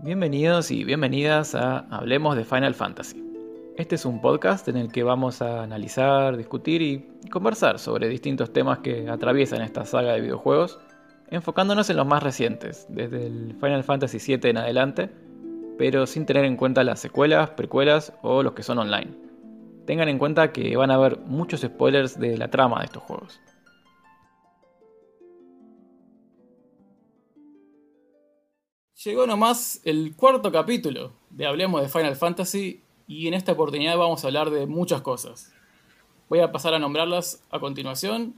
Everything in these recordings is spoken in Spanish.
Bienvenidos y bienvenidas a Hablemos de Final Fantasy. Este es un podcast en el que vamos a analizar, discutir y conversar sobre distintos temas que atraviesan esta saga de videojuegos, enfocándonos en los más recientes, desde el Final Fantasy VII en adelante, pero sin tener en cuenta las secuelas, precuelas o los que son online. Tengan en cuenta que van a haber muchos spoilers de la trama de estos juegos. Llegó nomás el cuarto capítulo de Hablemos de Final Fantasy y en esta oportunidad vamos a hablar de muchas cosas. Voy a pasar a nombrarlas a continuación.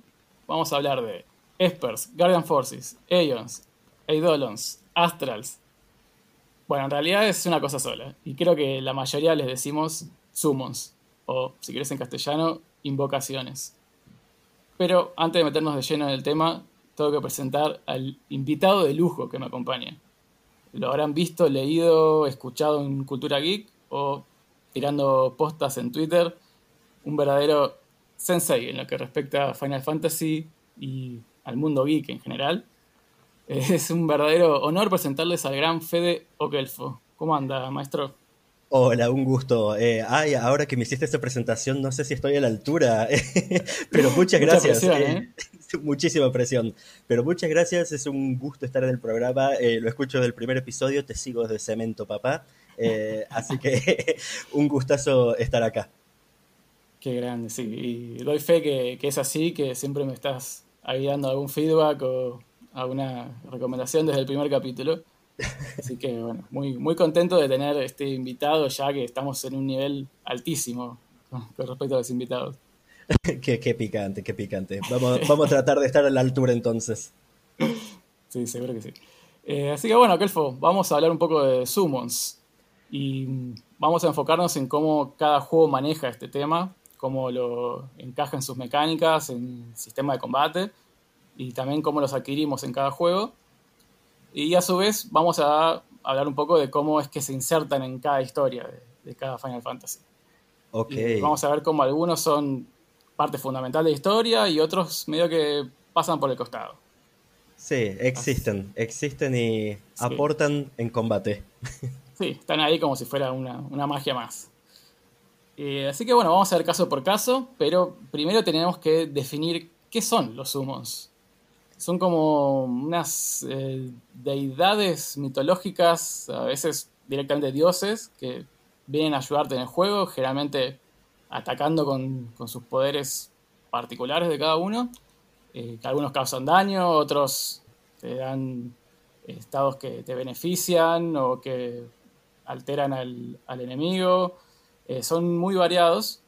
Vamos a hablar de Espers, Guardian Forces, Aeons, Eidolons, Astrals. Bueno, en realidad es una cosa sola y creo que la mayoría les decimos Summons o, si querés en castellano, invocaciones. Pero antes de meternos de lleno en el tema, tengo que presentar al invitado de lujo que me acompaña. Lo habrán visto, leído, escuchado en Cultura Geek o tirando postas en Twitter. Un verdadero sensei en lo que respecta a Final Fantasy y al mundo geek en general. Es un verdadero honor presentarles al gran Fede Okelfo. ¿Cómo anda, maestro? Hola, un gusto. Eh, ay, ahora que me hiciste esta presentación, no sé si estoy a la altura, pero muchas gracias. Mucha presión, ¿eh? Muchísima presión, pero muchas gracias. Es un gusto estar en el programa. Eh, lo escucho desde el primer episodio, te sigo desde Cemento, papá. Eh, así que un gustazo estar acá. Qué grande, sí. Y doy fe que, que es así, que siempre me estás ahí dando algún feedback o alguna recomendación desde el primer capítulo. Así que bueno, muy, muy contento de tener este invitado ya que estamos en un nivel altísimo con respecto a los invitados. qué, qué, picante, qué picante. Vamos, vamos a tratar de estar a la altura entonces. Sí, seguro que sí. Eh, así que bueno, Kelfo, vamos a hablar un poco de Summons. Y vamos a enfocarnos en cómo cada juego maneja este tema, cómo lo encaja en sus mecánicas, en el sistema de combate, y también cómo los adquirimos en cada juego y a su vez vamos a hablar un poco de cómo es que se insertan en cada historia de, cada Final Fantasy. Ok. vamos a ver cómo algunos son parte fundamental de la historia y otros medio que pasan por el costado. Sí, existen, existen y aportan en combate. Sí, están ahí como si fuera una, magia más. Eh, así que bueno, vamos a ver caso por caso, pero primero tenemos que definir qué son los summons son como unas eh, deidades mitológicas, a veces directamente dioses, que vienen a ayudarte en el juego, generalmente atacando con, sus poderes particulares de cada uno, eh, que algunos causan daño, otros te dan estados que te benefician o que alteran al, enemigo. Eh, son muy variados,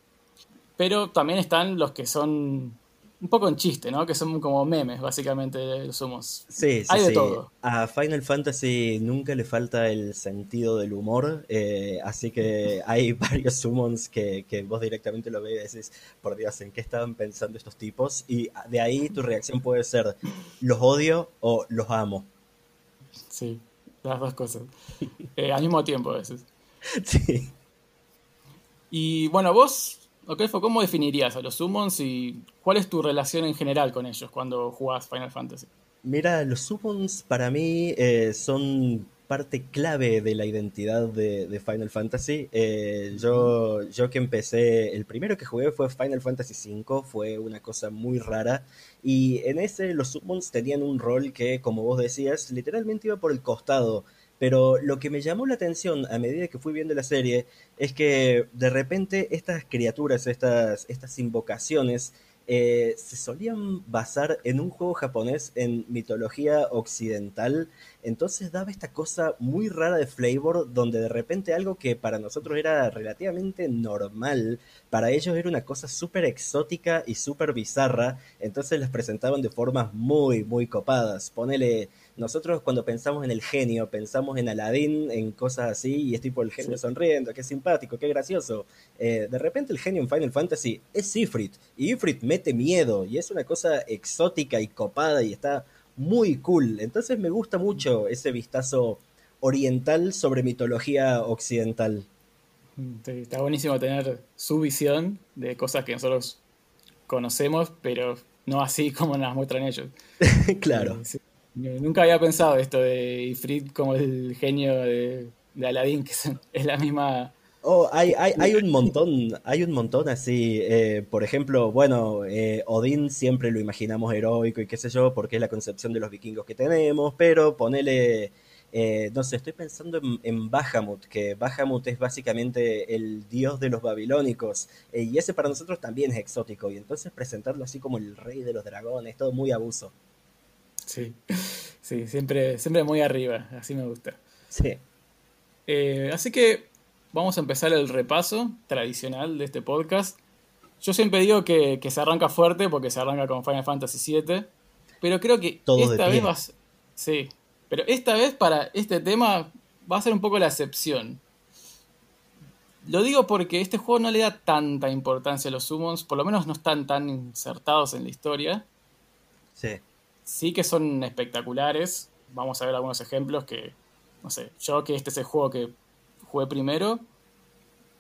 pero también están los que son un poco en chiste, ¿no? Que son como memes, básicamente, somos. Sí, sí, Hay de todo. A Final Fantasy nunca le falta el sentido del humor, eh, así que hay varios summons que, que, vos directamente lo ves y decís, por Dios, ¿en qué estaban pensando estos tipos? Y de ahí tu reacción puede ser, los odio o los amo. Sí, las dos cosas. Eh, al mismo tiempo a veces. Sí. Y bueno, vos Ok, ¿cómo definirías a los summons y cuál es tu relación en general con ellos cuando jugás Final Fantasy? Mira, los summons para mí eh, son parte clave de la identidad de, Final Fantasy. Eh, yo, yo que empecé, el primero que jugué fue Final Fantasy V, fue una cosa muy rara. Y en ese los summons tenían un rol que, como vos decías, literalmente iba por el costado. Pero lo que me llamó la atención a medida que fui viendo la serie es que de repente estas criaturas, estas, estas invocaciones, eh, se solían basar en un juego japonés en mitología occidental, entonces daba esta cosa muy rara de flavor donde de repente algo que para nosotros era relativamente normal, para ellos era una cosa súper exótica y súper bizarra, entonces las presentaban de formas muy, muy copadas. Ponele nosotros cuando pensamos en el genio, pensamos en Aladdin, en cosas así, y es tipo el genio sonriendo, qué simpático, qué gracioso. Eh, de repente el genio en Final Fantasy es Ifrit, y Ifrit mete miedo, y es una cosa exótica y copada, y está muy cool. Entonces me gusta mucho ese vistazo oriental sobre mitología occidental. Está buenísimo tener su visión de cosas que nosotros conocemos, pero no así como nos muestran ellos. claro. Nunca había pensado esto de Ifrit como el genio de, de Aladdin, que es la misma Oh, hay, hay, hay, un montón, hay un montón así. Eh, por ejemplo, bueno, eh, Odín siempre lo imaginamos heroico y qué sé yo, porque es la concepción de los vikingos que tenemos, pero ponele, eh, no sé, estoy pensando en, en Bahamut, que Bahamut es básicamente el dios de los babilónicos, y ese para nosotros también es exótico, y entonces presentarlo así como el rey de los dragones, todo muy abuso. Sí, sí, siempre, siempre muy arriba, así me gusta. Sí. así que vamos a empezar el repaso tradicional de este podcast. Yo siempre digo que, se arranca fuerte porque se arranca con Final Fantasy VII, pero creo que esta vez va Sí, pero esta vez para este tema va a ser un poco la excepción. Lo digo porque este juego no le da tanta importancia a los summons, por lo menos no están tan insertados en la historia. Sí. Sí que son espectaculares. Vamos a ver algunos ejemplos que, no sé, yo que este es el juego que jugué primero,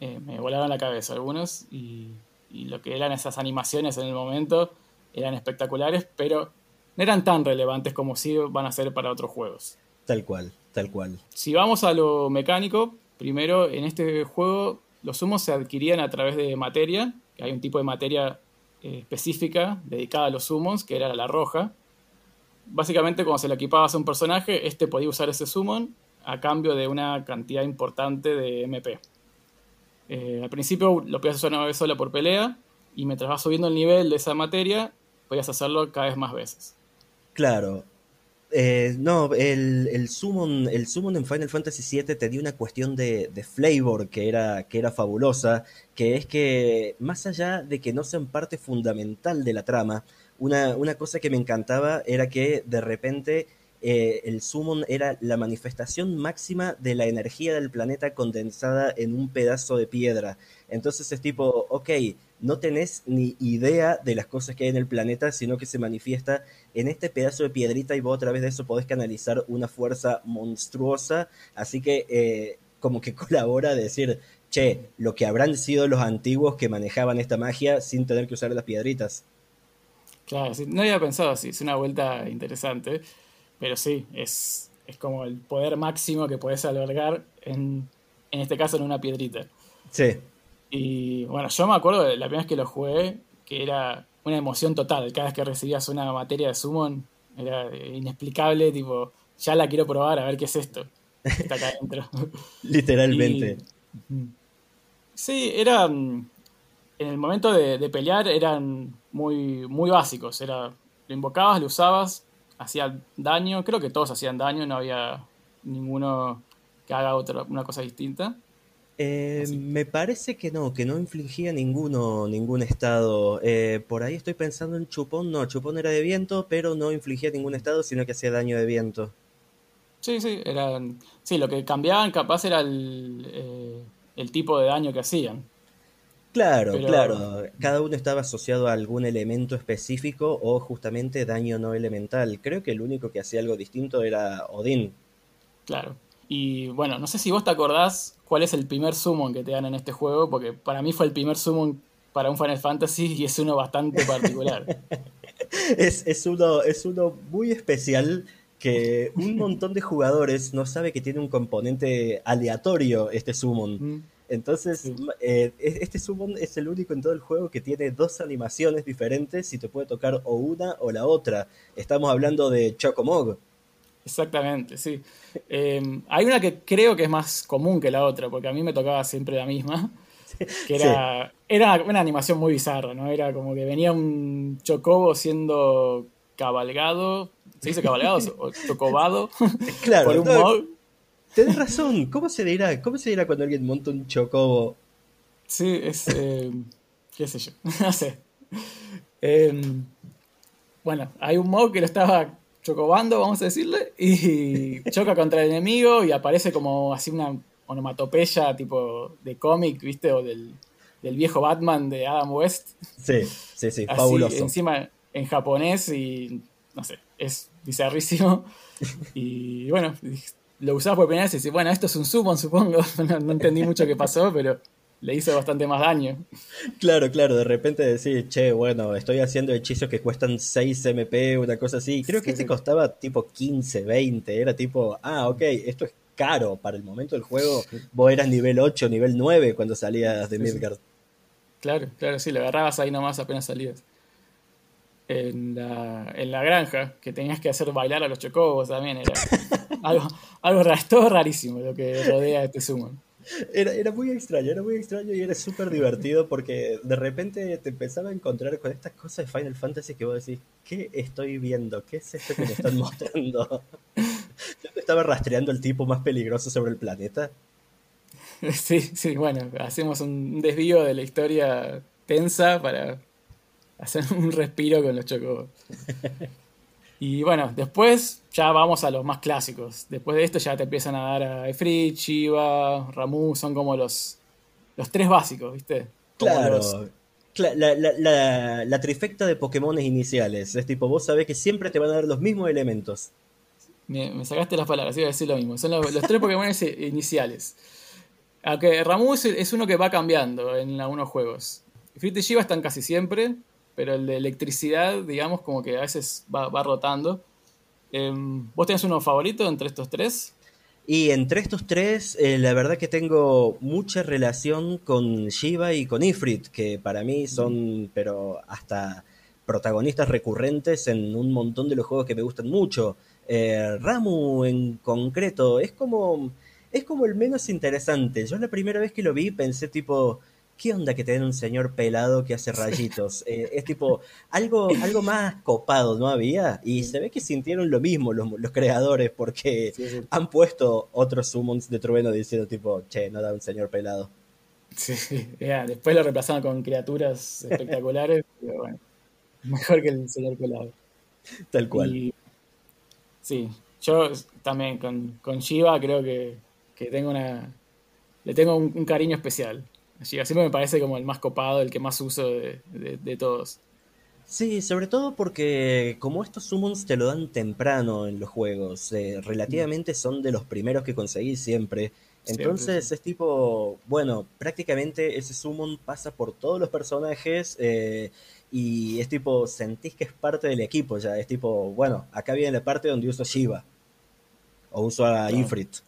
eh, me volaron la cabeza algunos y, lo que eran esas animaciones en el momento eran espectaculares, pero no eran tan relevantes como si van a ser para otros juegos. Tal cual, tal cual. Si vamos a lo mecánico, primero en este juego los humos se adquirían a través de materia, que hay un tipo de materia eh, específica dedicada a los summons, que era la roja. Básicamente, cuando se le equipaba a un personaje, este podía usar ese summon a cambio de una cantidad importante de MP. Eh, al principio lo podías hacer una vez sola por pelea y mientras vas subiendo el nivel de esa materia, podías hacerlo cada vez más veces. Claro. Eh, no, el, el, summon, el summon en Final Fantasy VII tenía una cuestión de, de, flavor que era, que era fabulosa, que es que más allá de que no sean parte fundamental de la trama, una, una cosa que me encantaba era que de repente eh, el summon era la manifestación máxima de la energía del planeta condensada en un pedazo de piedra. Entonces es tipo, ok, no tenés ni idea de las cosas que hay en el planeta, sino que se manifiesta en este pedazo de piedrita y vos a través de eso podés canalizar una fuerza monstruosa. Así que eh, como que colabora a decir, che, lo que habrán sido los antiguos que manejaban esta magia sin tener que usar las piedritas. Claro, no había pensado así, es una vuelta interesante. Pero sí, es, es como el poder máximo que puedes albergar en, en este caso en una piedrita. Sí. Y bueno, yo me acuerdo de la primera vez que lo jugué, que era una emoción total. Cada vez que recibías una materia de summon, era inexplicable, tipo, ya la quiero probar a ver qué es esto. está acá adentro. Literalmente. sí, eran. En el momento de, de, pelear eran muy, muy básicos. Era, lo invocabas, lo usabas, hacía daño, creo que todos hacían daño, no había ninguno que haga otra, una cosa distinta. Eh, me parece que no, que no infligía ninguno, ningún estado. Eh, por ahí estoy pensando en Chupón, no, Chupón era de viento, pero no infligía ningún estado, sino que hacía daño de viento. Sí, sí, eran, sí, lo que cambiaban capaz era el, eh, el tipo de daño que hacían. Claro, claro. Cada uno estaba asociado a algún elemento específico o justamente daño no elemental. Creo que el único que hacía algo distinto era Odín. Claro. Y bueno, no sé si vos te acordás cuál es el primer summon que te dan en este juego, porque para mí fue el primer summon para un Final Fantasy y es uno bastante particular. es, es, uno, es uno muy especial que un montón de jugadores no sabe que tiene un componente aleatorio este summon. Mm. Entonces, eh, este summon es el único en todo el juego que tiene dos animaciones diferentes y te puede tocar o una o la otra. Estamos hablando de Chocomog. Exactamente, sí. Em, hay una que creo que es más común que la otra, porque a mí me tocaba siempre la misma. Que era, era una animación muy bizarra, ¿no? Era como que venía un chocobo siendo cabalgado. ¿Se dice cabalgado o chocobado? Claro, por un Tenés razón. ¿Cómo se dirá? ¿Cómo se dirá cuando alguien monta un chocobo? Sí, es. Eh, ¿Qué sé yo? No sé. Em, bueno, hay un mob que lo estaba chocobando, vamos a decirle, y choca contra el enemigo y aparece como así una onomatopeya tipo de cómic, ¿viste? O del, viejo Batman de Adam West. Sí, sí, sí, fabuloso. Encima en japonés y no sé, es bizarrísimo. Y bueno, lo usabas por primera vez y decís, bueno, esto es un summon, supongo. no, entendí mucho qué pasó, pero le hizo bastante más daño. Claro, claro, de repente decir, che, bueno, estoy haciendo hechizos que cuestan 6 MP, una cosa así. Creo que este costaba tipo 15, 20, era tipo, ah, ok, esto es caro para el momento del juego. Vos eras nivel 8, nivel 9 cuando salías de Midgard. Claro, claro, sí, lo agarrabas ahí nomás apenas salías. En la, en la granja, que tenías que hacer bailar a los chocobos también, era algo, algo todo rarísimo lo que rodea a este summon. Era, era muy extraño, era muy extraño y era súper divertido porque de repente te empezaba a encontrar con estas cosas de Final Fantasy que vos decís, ¿qué estoy viendo? ¿Qué es esto que me están mostrando? Yo estaba rastreando el tipo más peligroso sobre el planeta. Sí, sí, bueno, hacemos un desvío de la historia tensa para hacer un respiro con los chocobos. Y bueno, después ya vamos a los más clásicos. Después de esto ya te empiezan a dar a Efrit, Shiva, Ramu, son como los, los tres básicos, ¿viste? claro. La, trifecta de Pokémon iniciales. Es tipo, vos sabés que siempre te van a dar los mismos elementos. Me, sacaste las palabras, iba a decir lo mismo. Son los, tres Pokémon iniciales. Aunque Ramu es, uno que va cambiando en algunos juegos. Efrit y Shiva están casi siempre pero el de electricidad, digamos, como que a veces va, rotando. Em, ¿Vos tenés uno favorito entre estos tres? Y entre estos tres, eh, la verdad que tengo mucha relación con Shiva y con Ifrit, que para mí son, pero hasta protagonistas recurrentes en un montón de los juegos que me gustan mucho. Eh, Ramu en concreto es como, es como el menos interesante. Yo la primera vez que lo vi pensé tipo, ¿qué onda que te den un señor pelado que hace rayitos? Eh, es tipo, algo, algo más copado, ¿no había? Y se ve que sintieron lo mismo los, creadores porque han puesto otros summons de trueno diciendo tipo, che, no da un señor pelado. Sí, después lo reemplazaron con criaturas espectaculares, pero bueno, mejor que el señor pelado. Tal cual. sí, yo también con, con Shiva creo que, tengo una... Le tengo un cariño especial. Siempre me parece como el más copado, el que más uso de, todos. Sí, sobre todo porque como estos summons te lo dan temprano en los juegos, eh, relativamente son de los primeros que conseguís siempre. Entonces es tipo, bueno, prácticamente ese summon pasa por todos los personajes eh, y es tipo, sentís que es parte del equipo ya. Es tipo, bueno, acá viene la parte donde uso Shiva o uso a Ifrit.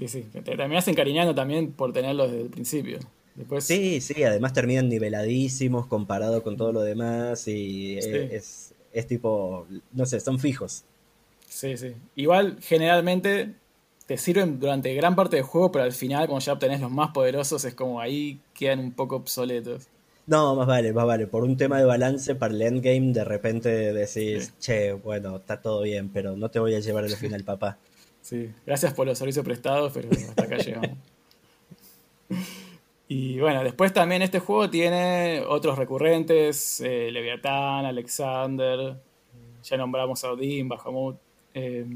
Sí, sí, te terminas encariñando también por tenerlos desde el principio. Después... Sí, sí, además terminan niveladísimos comparado con todo lo demás y es, es, tipo, no sé, son fijos. Sí, sí. Igual, generalmente te sirven durante gran parte del juego, pero al final, cuando ya obtenés los más poderosos, es como ahí quedan un poco obsoletos. No, más vale, más vale. Por un tema de balance para el endgame, de repente decís, che, bueno, está todo bien, pero no te voy a llevar al final, papá. Sí, gracias por los servicios prestados, pero hasta acá llegamos. Y bueno, después también este juego tiene otros recurrentes, eh, Leviatán, Alexander, ya nombramos a Odín, Bahamut. Eh,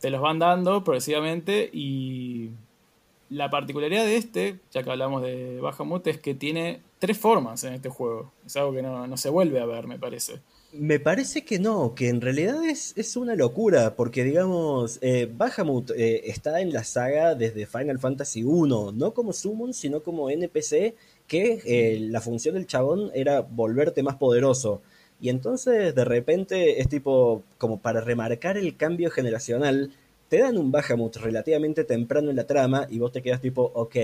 te los van dando progresivamente y la particularidad de este, ya que hablamos de Bahamut, es que tiene tres formas en este juego. Es algo que no, no se vuelve a ver, me parece. Me parece que no, que en realidad es, es una locura, porque digamos, eh, Bahamut eh, está en la saga desde Final Fantasy 1, no como Summon, sino como NPC, que eh, la función del chabón era volverte más poderoso. Y entonces de repente es tipo, como para remarcar el cambio generacional, te dan un Bahamut relativamente temprano en la trama y vos te quedas tipo, ok,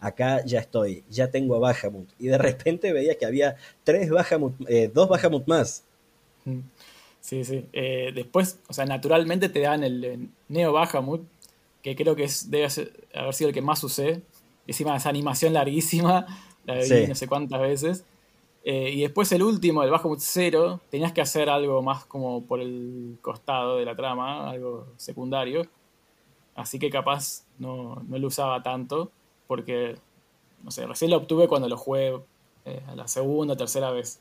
acá ya estoy, ya tengo a Bahamut. Y de repente veía que había tres Bahamut, dos Bahamut más. Sí, sí. Eh, después, o sea, naturalmente te dan el, Neo Bahamut, que creo que es, debe haber sido el que más usé. Encima esa animación larguísima, la vi no sé cuántas veces. Eh, y después el último, el Bahamut 0, tenías que hacer algo más como por el costado de la trama, algo secundario. Así que capaz no, no lo usaba tanto, porque, no sé, recién lo obtuve cuando lo jugué eh, a la segunda o tercera vez.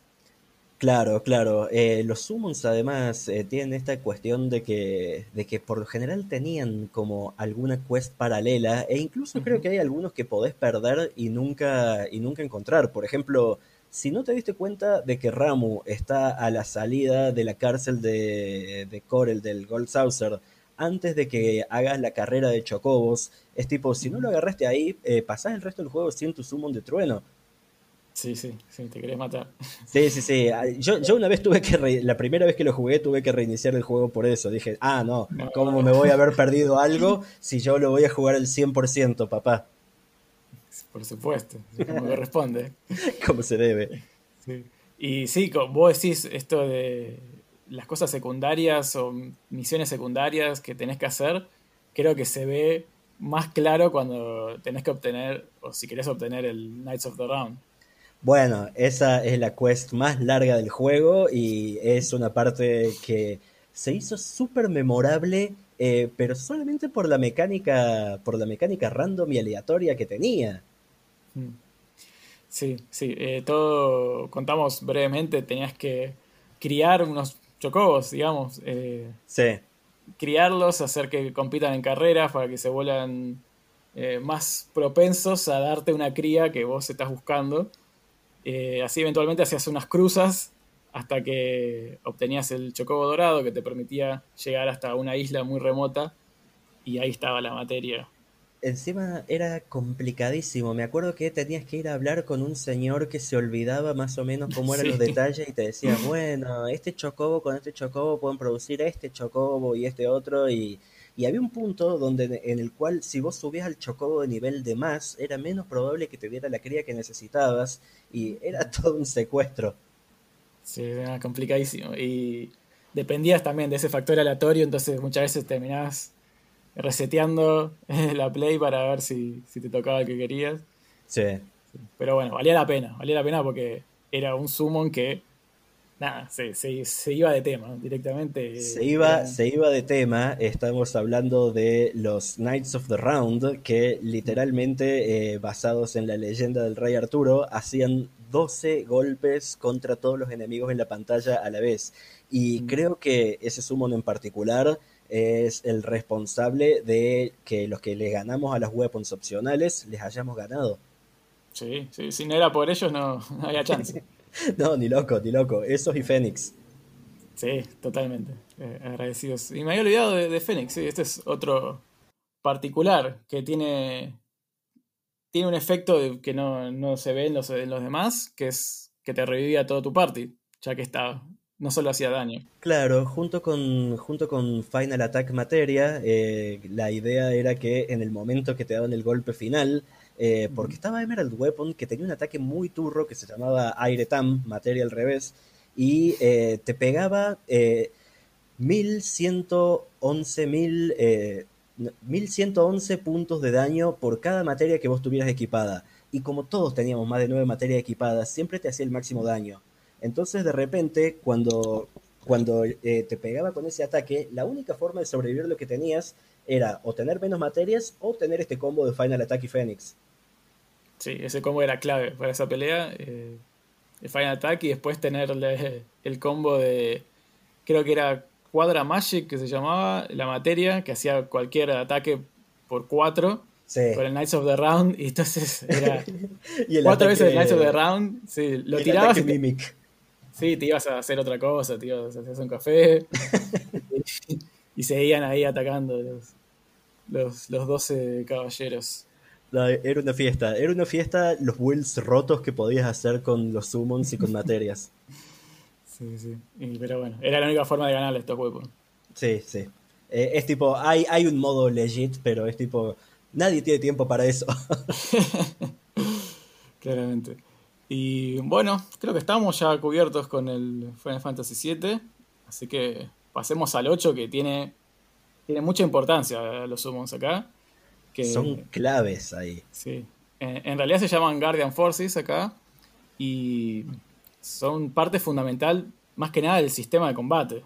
Claro, claro. Eh, los summons además eh, tienen esta cuestión de que, de que por lo general tenían como alguna quest paralela e incluso creo que hay algunos que podés perder y nunca, y nunca encontrar. Por ejemplo, si no te diste cuenta de que Ramu está a la salida de la cárcel de, de Corel, del Gold Saucer, antes de que hagas la carrera de chocobos. Es tipo, si no lo agarraste ahí, eh, pasás el resto del juego sin tu summon de trueno. Sí, sí, sí, te querés matar. Sí, sí, sí. Ah, yo, yo una vez tuve que, la primera vez que lo jugué, tuve que reiniciar el juego por eso. Dije, ah, no, ¿cómo me voy a haber perdido algo si yo lo voy a jugar al 100%, papá? Por supuesto, como corresponde. como se debe. Sí. Y sí, vos decís esto de las cosas secundarias o misiones secundarias que tenés que hacer, creo que se ve más claro cuando tenés que obtener, o si querés obtener el Knights of the Round. Bueno, esa es la quest más larga del juego y es una parte que se hizo súper memorable, eh, pero solamente por la mecánica, por la mecánica random y aleatoria que tenía. Mm. Sí, sí, eh, todo contamos brevemente, tenías que criar unos chocobos, digamos. Eh, sí. Criarlos, hacer que compitan en carreras para que se vuelvan más propensos a darte una cría que vos estás buscando. Eh, así eventualmente hacías unas cruzas hasta que obtenías el chocobo dorado que te permitía llegar hasta una isla muy remota y ahí estaba la materia. Encima era complicadísimo. Me acuerdo que tenías que ir a hablar con un señor que se olvidaba más o menos cómo eran los detalles y te decía, bueno, este chocobo con este chocobo pueden producir este chocobo y este otro y y había un punto donde en el cual si vos subías al chocobo de nivel de más, era menos probable que te diera la cría que necesitabas y era todo un secuestro. Sí, era complicadísimo. Y dependías también de ese factor aleatorio, entonces muchas veces terminabas reseteando la play para ver si, si te tocaba el que querías. Sí. Pero bueno, valía la pena, valía la pena porque era un summon que nada, se, se, iba de tema directamente. Se iba, se iba de tema, estamos hablando de los Knights of the Round, que literalmente, eh, basados en la leyenda del rey Arturo, hacían 12 golpes contra todos los enemigos en la pantalla a la vez. Y mm. creo que ese summon en particular es el responsable de que los que les ganamos a las weapons opcionales les hayamos ganado. Sí, sí, si no era por ellos no, no había chance. no, ni loco, ni loco. Esos y Fénix. Sí, totalmente. Eh, agradecidos. Y me había olvidado de, Fénix, sí, este es otro particular que tiene, tiene un efecto que no, se ve en los, los, demás, que es que te revivía todo tu party, ya que estaba. No solo hacía daño. Claro, junto con, junto con Final Attack Materia, eh, la idea era que en el momento que te daban el golpe final, eh, porque estaba Emerald Weapon que tenía un ataque muy turro que se llamaba Aire Tam, materia al revés, y eh, te pegaba eh, 1111 mil, 1111 eh, puntos de daño por cada materia que vos tuvieras equipada. Y como todos teníamos más de 9 materias equipadas, siempre te hacía el máximo daño. Entonces de repente, cuando, cuando te pegaba con ese ataque, la única forma de sobrevivir lo que tenías era o tener menos materias o tener este combo de Final Attack y Phoenix. Sí, ese combo era clave para esa pelea. Eh, el Final Attack y después tenerle el combo de. Creo que era Quadra Magic que se llamaba, la materia, que hacía cualquier ataque por cuatro. Sí. Con el Knights of the Round. Y entonces era. cuatro veces el Knights of the Round. Sí, lo tirabas. Y Mimic. Sí, te ibas a hacer otra cosa, te ibas a hacer un café. y, seguían ahí atacando los, los, los 12 caballeros era una fiesta, era una fiesta los builds rotos que podías hacer con los summons y con materias. Sí, sí. pero bueno, era la única forma de ganarle a estos huevos. Sí, sí. Eh, es tipo, hay, hay un modo legit, pero es tipo, nadie tiene tiempo para eso. Claramente. Y bueno, creo que estamos ya cubiertos con el Final Fantasy VII, así que pasemos al 8 que tiene, tiene mucha importancia los summons acá. Son claves ahí. Sí. En, realidad se llaman Guardian Forces acá y son parte fundamental más que nada del sistema de combate.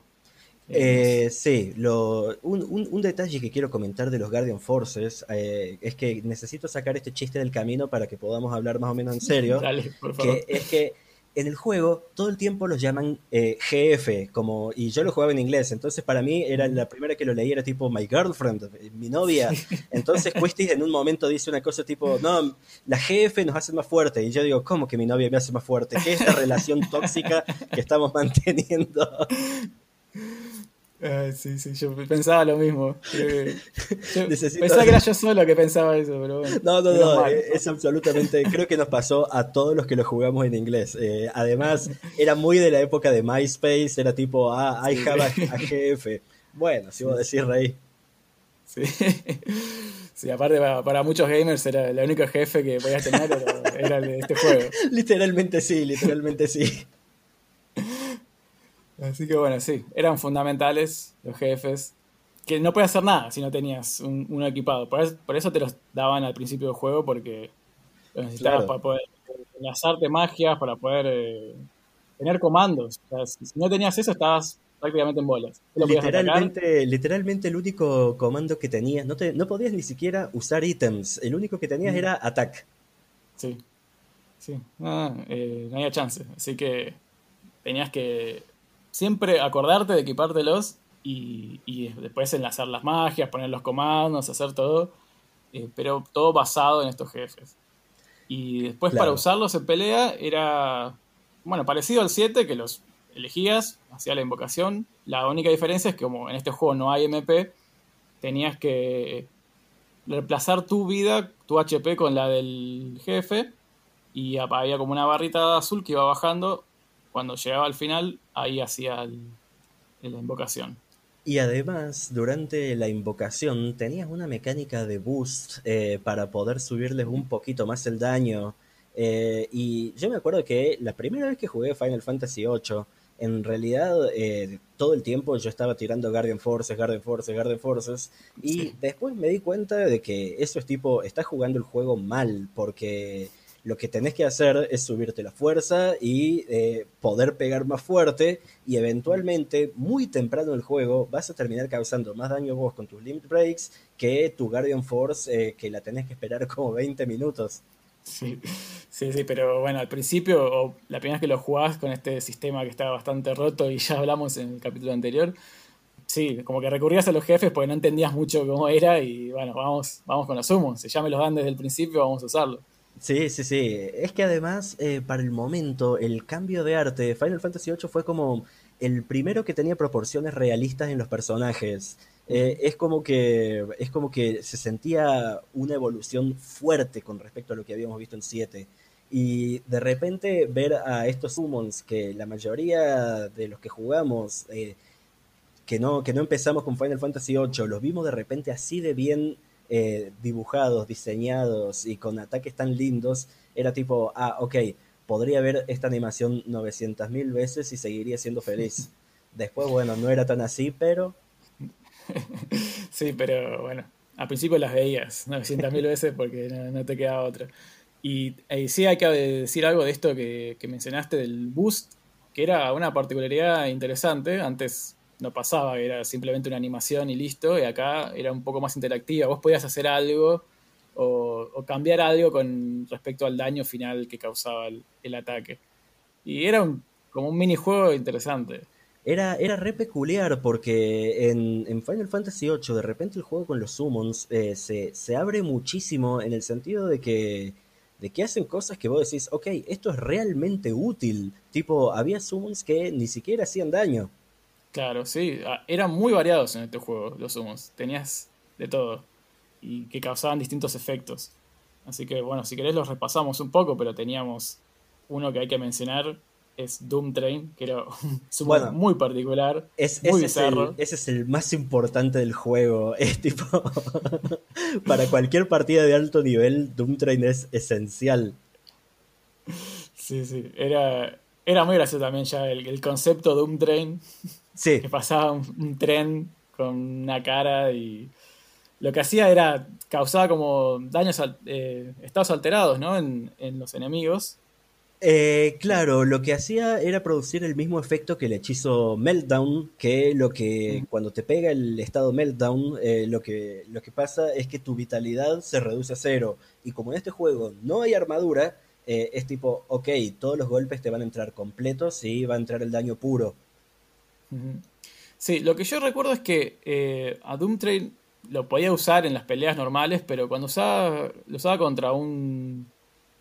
Eh, sí, lo, un, detalle que quiero comentar de los Guardian Forces eh, es que necesito sacar este chiste del camino para que podamos hablar más o menos en serio. Dale, por favor. Que es que en el juego todo el tiempo los llaman eh, GF, como, y yo lo jugaba en inglés, entonces para mí era la primera que lo leí era tipo my girlfriend, mi novia. Entonces Questis en un momento dice una cosa tipo, no, la GF nos hace más fuerte, y yo digo, ¿cómo que mi novia me hace más fuerte? ¿Qué es esta relación tóxica que estamos manteniendo? Sí, sí, yo pensaba lo mismo. Pensaba que era yo solo que pensaba eso, pero bueno. No, no, no, eh, es absolutamente. Creo que nos pasó a todos los que lo jugamos en inglés. Eh, además, era muy de la época de MySpace, era tipo, ah, I have a, jefe. Bueno, si vos decís rey. Sí. Sí, aparte para, muchos gamers era el único jefe que podías tener era, el de este juego. literalmente sí, literalmente sí. Así que bueno, sí, eran fundamentales los jefes. Que no podías hacer nada si no tenías un, uno equipado. Por eso, te los daban al principio del juego, porque los necesitabas para poder enlazarte magias, para poder eh, tener comandos. si no tenías eso, estabas prácticamente en bolas. Literalmente, literalmente el único comando que tenías, no, te, no podías ni siquiera usar ítems, el único que tenías mm. era attack. Sí, sí, ah, eh, no había chance, así que tenías que siempre acordarte de equipártelos y, y después enlazar las magias, poner los comandos, hacer todo, eh, pero todo basado en estos jefes. Y después para usarlos en pelea era, bueno, parecido al 7, que los elegías, hacía la invocación. La única diferencia es que como en este juego no hay MP, tenías que reemplazar tu vida, tu HP con la del jefe y había como una barrita azul que iba bajando. Cuando llegaba al final, ahí hacía la invocación. Y además, durante la invocación tenías una mecánica de boost eh, para poder subirles un poquito más el daño. Eh, y yo me acuerdo que la primera vez que jugué Final Fantasy VIII, en realidad eh, todo el tiempo yo estaba tirando Guardian Forces, Guardian Forces, Guardian Forces y después me di cuenta de que eso es tipo, estás jugando el juego mal porque lo que tenés que hacer es subirte la fuerza y eh, poder pegar más fuerte y eventualmente muy temprano en el juego vas a terminar causando más daño vos con tus limit breaks que tu Guardian Force eh, que la tenés que esperar como 20 minutos. Sí, sí, sí, pero bueno, al principio, la primera vez que lo jugás con este sistema que estaba bastante roto y ya hablamos en el capítulo anterior, sí, como que recurrías a los jefes porque no entendías mucho cómo era y bueno, vamos, vamos con los humos, si ya me los dan desde el principio, vamos a usarlo. Sí, sí, sí. Es que además, eh, para el momento, el cambio de arte de Final Fantasy VIII fue como el primero que tenía proporciones realistas en los personajes. Eh, es como que es como que se sentía una evolución fuerte con respecto a lo que habíamos visto en 7 y de repente ver a estos summons que la mayoría de los que jugamos eh, que no que no empezamos con Final Fantasy VIII los vimos de repente así de bien eh, dibujados diseñados y con ataques tan lindos era tipo ah ok podría ver esta animación 900.000 veces y seguiría siendo feliz después bueno no era tan así pero sí, pero bueno, al principio las veías 900.000 veces porque no, te quedaba otra. Y, sí hay que decir algo de esto que, mencionaste del boost, que era una particularidad interesante. Antes no pasaba, era simplemente una animación y listo, y acá era un poco más interactiva. Vos podías hacer algo o, cambiar algo con respecto al daño final que causaba el, ataque. Y era como un minijuego interesante era, era re peculiar porque en, Final Fantasy VIII de repente el juego con los summons eh, se, abre muchísimo en el sentido de que, de que hacen cosas que vos decís, ok, esto es realmente útil. Tipo, había summons que ni siquiera hacían daño. Claro, sí, ah, eran muy variados en este juego los summons, tenías de todo y que causaban distintos efectos. Así que bueno, si querés los repasamos un poco, pero teníamos uno que hay que mencionar es Doom Train, que era un muy particular. Es, muy ese, es el, más importante del juego. Es tipo. para cualquier partida de alto nivel, Doom Train es esencial. Sí, sí. Era, era muy gracioso también ya el, concepto Doom Train. Sí. Que pasaba un, tren con una cara y. Lo que hacía era. causaba como daños, eh, estados alterados, ¿no? En, en los enemigos eh, claro, lo que hacía era producir el mismo efecto que el hechizo Meltdown, que lo que cuando te pega el estado Meltdown, eh, lo, que, lo que pasa es que tu vitalidad se reduce a cero. Y como en este juego no hay armadura, eh, es tipo, ok, todos los golpes te van a entrar completos y va a entrar el daño puro. Sí, lo que yo recuerdo es que a Doomtrain lo podía usar en las peleas normales, pero cuando usaba, lo usaba contra un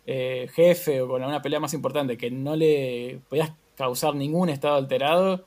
eh, jefe o con una pelea más importante que no le podías causar ningún estado alterado,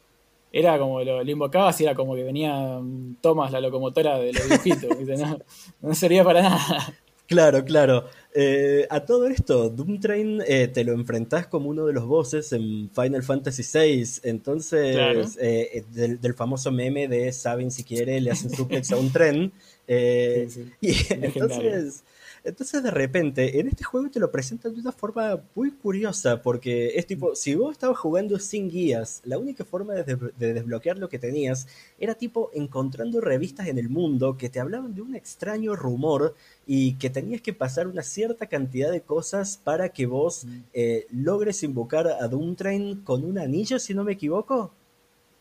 era como lo, invocaba invocabas y era como que venía mm, Thomas, la locomotora de los dibujitos, dibujitos, no, servía para nada. Claro, claro. Eh, a todo esto, Doom Train eh, te lo enfrentás como uno de los bosses en Final Fantasy VI. Entonces, eh, del, famoso meme de Saben si quiere, le hacen suplex a un tren. Y entonces entonces de repente, en este juego te lo presentan de una forma muy curiosa, porque es tipo, si vos estabas jugando sin guías, la única forma de, desbloquear lo que tenías era tipo encontrando revistas en el mundo que te hablaban de un extraño rumor y que tenías que pasar una cierta cantidad de cosas para que vos eh, logres invocar a Doomtrain con un anillo, si no me equivoco.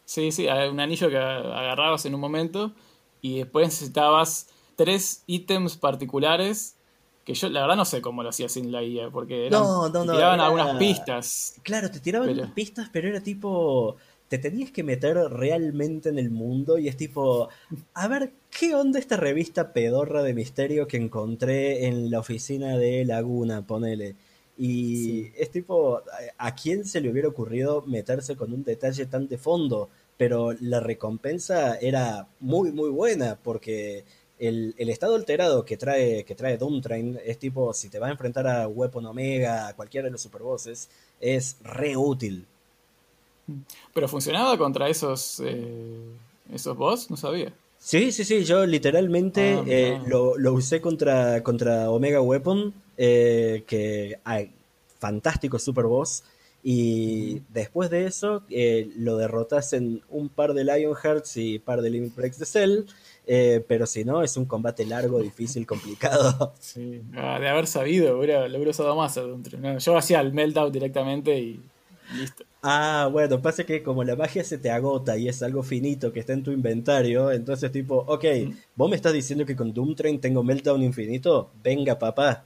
Sí, sí, un anillo que agarrabas en un momento y después necesitabas tres ítems particulares que yo la verdad no sé cómo lo hacía sin la IA, porque no, no, tiraban algunas pistas. Claro, te tiraban unas pistas, pero era tipo, te tenías que meter realmente en el mundo y es tipo, a ver, ¿qué onda esta revista pedorra de misterio que encontré en la oficina de Laguna, ponele? Y es tipo, ¿a quién se le hubiera ocurrido meterse con un detalle tan de fondo? Pero la recompensa era muy, muy buena, porque el, estado alterado que trae, que trae Doomtrain es tipo, si te vas a enfrentar a Weapon Omega, a cualquiera de los superbosses, es re útil. ¿Pero funcionaba contra esos, eh, esos boss? No sabía. Sí, sí, sí, yo literalmente ah, eh, lo, lo, usé contra, contra Omega Weapon, eh, que hay fantástico super boss. Y después de eso, lo derrotas en un par de Lionhearts y par de Limit Breaks de Cell. Eh, pero si no, es un combate largo, difícil, complicado. Sí, ah, de haber sabido, lo hubiera usado más. yo hacía el meltdown directamente y listo. Ah, bueno, pasa que como la magia se te agota y es algo finito que está en tu inventario, entonces tipo, ok, vos me estás diciendo que con Doom Train tengo meltdown infinito, venga papá.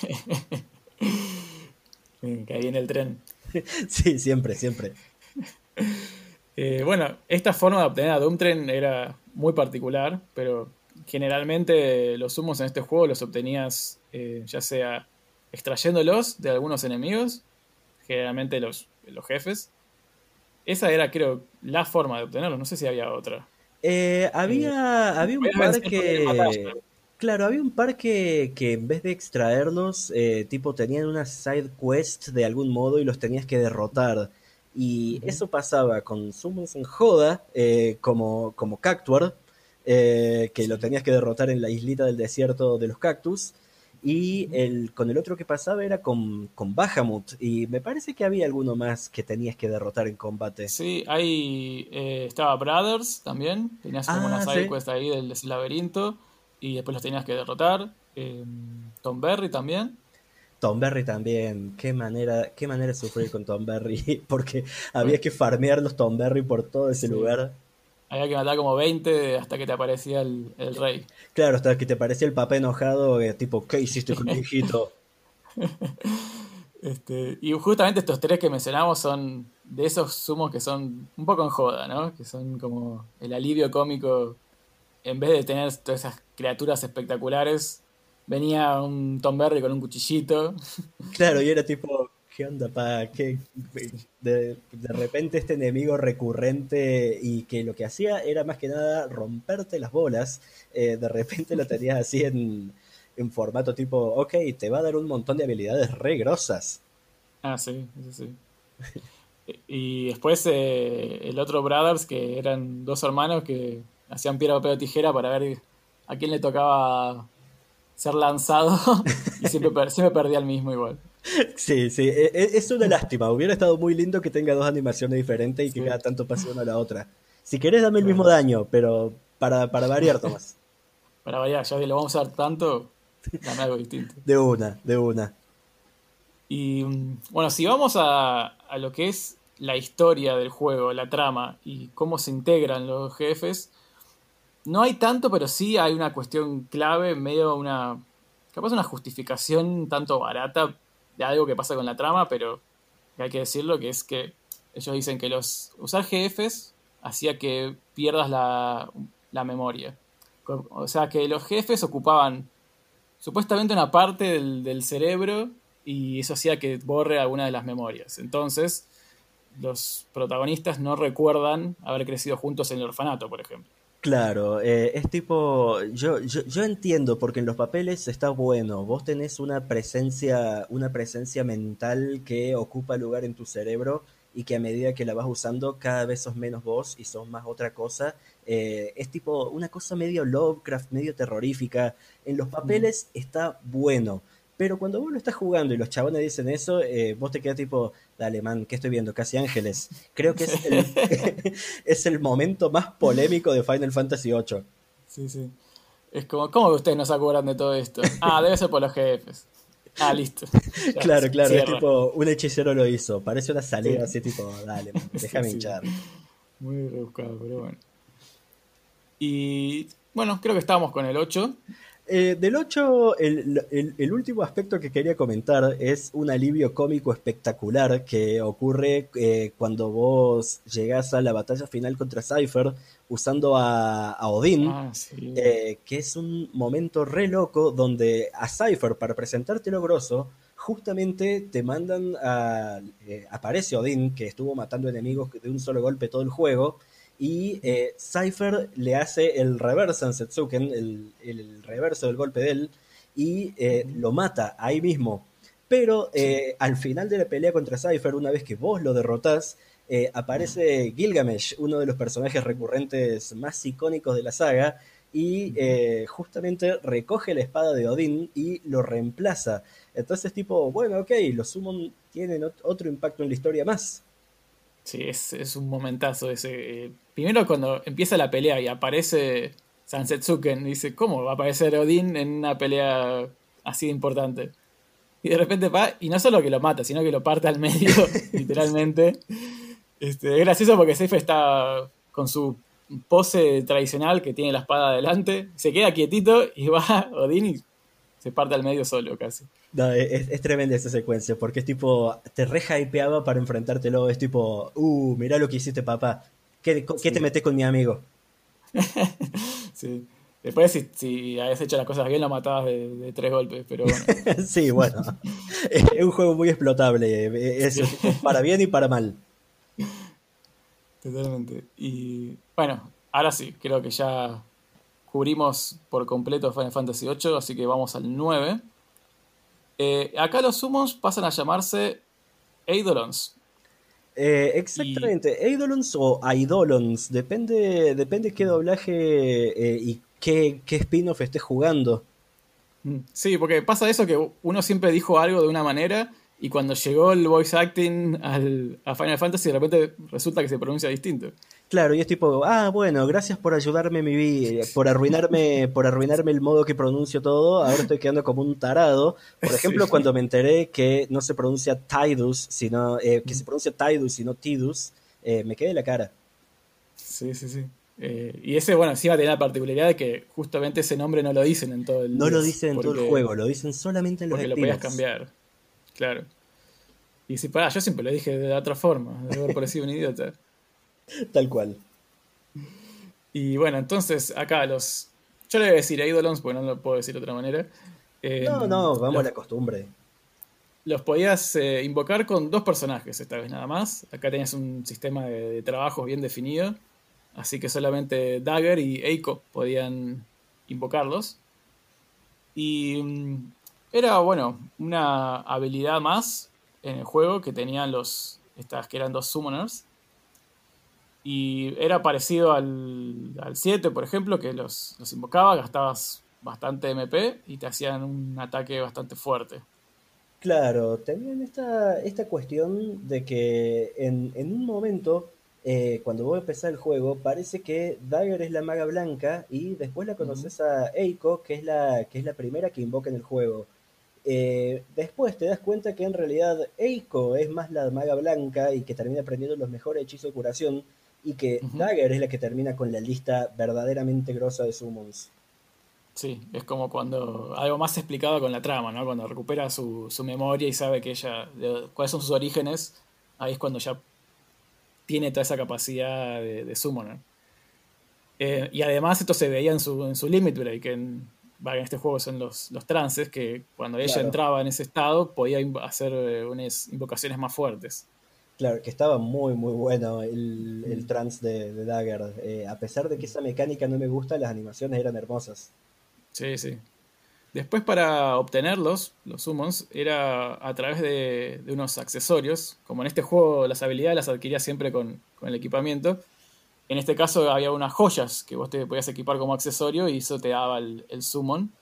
Caí en el tren. sí, siempre, siempre. Eh, bueno, esta forma de obtener a Doomtrain era muy particular, pero generalmente los humos en este juego los obtenías eh, ya sea extrayéndolos de algunos enemigos, generalmente los, los jefes. Esa era, creo, la forma de obtenerlos, no sé si había otra. Eh, había, había un par que... Claro, había un par que, en vez de extraerlos, tipo tenían una side quest de algún modo y los tenías que derrotar. Y eso pasaba con summons en Joda, eh, como, como Cactuar, eh, que lo tenías que derrotar en la islita del desierto de los cactus. Y el, con el otro que pasaba era con, con Bahamut. Y me parece que había alguno más que tenías que derrotar en combate. Sí, ahí eh, estaba Brothers también. Tenías como una ah, side quest ahí del, laberinto. Y después los tenías que derrotar. Tom Berry también. Tom Berry también, qué manera, qué manera de sufrir con Tom Berry, porque había que farmear los Tom Berry por todo ese lugar. Había que matar como 20 hasta que te aparecía el, rey. Claro, hasta que te aparecía el papá enojado, eh, tipo, ¿qué hiciste con mi hijito? este, y justamente estos tres que mencionamos son de esos sumos que son un poco en joda, ¿no? Que son como el alivio cómico. En vez de tener todas esas criaturas espectaculares, venía un Tom Berry con un cuchillito. Claro, y era tipo, ¿qué onda, pa? ¿Qué? De, repente este enemigo recurrente y que lo que hacía era más que nada romperte las bolas, eh, de repente lo tenías así en, en, formato tipo, ok, te va a dar un montón de habilidades re grosas. Ah, sí, sí, sí. y después eh, el otro Brothers, que eran dos hermanos que hacían piedra, papel o tijera para ver a quién le tocaba ser lanzado y siempre, siempre perdía el mismo igual. Sí, sí, e, e, es una lástima. Hubiera estado muy lindo que tenga dos animaciones diferentes y que cada tanto pase una a la otra. Si querés, dame el mismo daño, pero para, para variar, Tomás. Para variar, ya que lo vamos a usar tanto, dame algo distinto. De una, de una. Y bueno, si vamos a, a lo que es la historia del juego, la trama y cómo se integran los jefes, no hay tanto, pero sí hay una cuestión clave, medio una. capaz una justificación tanto barata de algo que pasa con la trama, pero hay que decirlo, que es que ellos dicen que los usar jefes hacía que pierdas la, la memoria. O sea, que los jefes ocupaban supuestamente una parte del, del, cerebro y eso hacía que borre alguna de las memorias. Entonces, los protagonistas no recuerdan haber crecido juntos en el orfanato, por ejemplo. Claro, eh, es tipo, yo, yo, yo entiendo, porque en los papeles está bueno, vos tenés una presencia, una presencia mental que ocupa lugar en tu cerebro y que a medida que la vas usando cada vez sos menos vos y sos más otra cosa. Eh, es tipo una cosa medio Lovecraft, medio terrorífica. En los papeles está bueno, pero cuando vos lo estás jugando y los chabones dicen eso, eh, vos te quedas tipo, dale man, ¿qué estoy viendo? Casi ángeles. Creo que es el, es el momento más polémico de Final Fantasy VIII. Sí, sí. Es como, ¿cómo que ustedes no se acuerdan de todo esto? Ah, debe ser por los jefes. Ah, listo. Ya, claro, claro, es tipo, un hechicero lo hizo. Parece una salida así, tipo, dale, man, déjame Sí, sí. hinchar. Muy rebuscado, pero bueno. Y bueno, creo que estábamos con el 8. Eh, del 8, el, el- el último aspecto que quería comentar es un alivio cómico espectacular que ocurre eh, cuando vos llegás a la batalla final contra Cypher usando a, a Odín. Ah, sí. Eh, que es un momento re loco donde a Cypher, para presentarte lo grosso, justamente te mandan a... eh, aparece Odín, que estuvo matando enemigos de un solo golpe todo el juego, y eh, Cypher le hace el reverse a Setsuken, el, el reverso del golpe de él, y eh, lo mata ahí mismo. Pero eh, al final de la pelea contra Cypher, una vez que vos lo derrotás, aparece Gilgamesh, uno de los personajes recurrentes más icónicos de la saga, y eh, justamente recoge la espada de Odín y lo reemplaza. Entonces, tipo, bueno, ok, los Summon tienen ot- otro impacto en la historia más. Sí, es, es un momentazo ese. eh, primero cuando empieza la pelea y aparece Sansetsuken, dice, ¿cómo va a aparecer Odín en una pelea así de importante? Y de repente va, y no solo que lo mata, sino que lo parte al medio, literalmente. Este, es gracioso porque Seife está con su pose tradicional que tiene la espada adelante, se queda quietito y va Odín y se parte al medio solo casi. No, es, es tremenda esa secuencia, porque es tipo, te re hypeaba para enfrentártelo, es tipo, uh, mirá lo que hiciste, papá. ¿Qué, qué Sí. te metes con mi amigo? Sí. Después, si, si habías hecho las cosas bien, lo matabas de, de tres golpes, pero bueno. sí, bueno. es un juego muy explotable, eh, es, es para bien y para mal. Totalmente. Y bueno, ahora sí, creo que ya cubrimos por completo Final Fantasy VIII, así que vamos al 9. Eh, acá los summons pasan a llamarse Eidolons. Eh, exactamente, Eidolons o Eidolons, depende, depende qué doblaje eh, y qué, qué spin-off estés jugando. Mm, Sí, porque pasa eso que uno siempre dijo algo de una manera y cuando llegó el voice acting al, a Final Fantasy de repente resulta que se pronuncia distinto. Claro, y es tipo, ah, bueno, gracias por ayudarme mi vida, por arruinarme, por arruinarme el modo que pronuncio todo, ahora estoy quedando como un tarado. Por ejemplo, Sí. cuando me enteré que no se pronuncia Tidus, sino, eh, que se pronuncia Tidus, sino Tidus, eh, me quedé la cara. Sí, sí, sí. Eh, y ese, bueno, encima tiene la particularidad de que justamente ese nombre no lo dicen en todo el No lo 10, dicen en todo el juego, lo dicen solamente en los Porque lo podías cambiar. Claro. Y si pará, yo siempre lo dije de otra forma, de haber parecido un idiota. Tal cual. Y bueno, entonces acá los. Yo le voy a decir Eidolons, porque no lo puedo decir de otra manera. Eh, No, no, vamos a la costumbre. los podías eh, invocar con dos personajes esta vez nada más. Acá tenías un sistema de, de trabajos bien definido. Así que solamente Dagger y Eiko podían invocarlos. Y mm, era, bueno, una habilidad más en el juego que tenían los. Estas que eran dos summoners. Y era parecido al, al 7, por ejemplo, que los, los invocaba, gastabas bastante MP y te hacían un ataque bastante fuerte. Claro, también esta, esta cuestión de que en, en un momento, eh, cuando vos empezás el juego, parece que Dagger es la maga blanca y después la conoces a Eiko, que es la, que es la primera que invoca en el juego. Eh, después te das cuenta que en realidad Eiko es más la maga blanca y que termina aprendiendo los mejores hechizos de curación y que Ujú. Dagger es la que termina con la lista verdaderamente grosa de summons. Sí, es como cuando algo más explicado con la trama, ¿no? Cuando recupera su, su memoria y sabe que ella, de- cuáles son sus orígenes, ahí es cuando ya tiene toda esa capacidad de, de summoner. Eh, y además esto se veía en su, en su Limit Break, en, en este juego son los, los trances, que cuando ella Claro. entraba en ese estado podía hacer eh, unas invocaciones más fuertes. Claro, que estaba muy, muy bueno el, el trans de, de Dagger. Eh, a pesar de que esa mecánica no me gusta, las animaciones eran hermosas. Sí, sí. Después para obtenerlos, los summons, era a través de, de unos accesorios. Como en este juego las habilidades las adquirías siempre con, con, el equipamiento. En este caso había unas joyas que vos te podías equipar como accesorio y eso te daba el, el summon.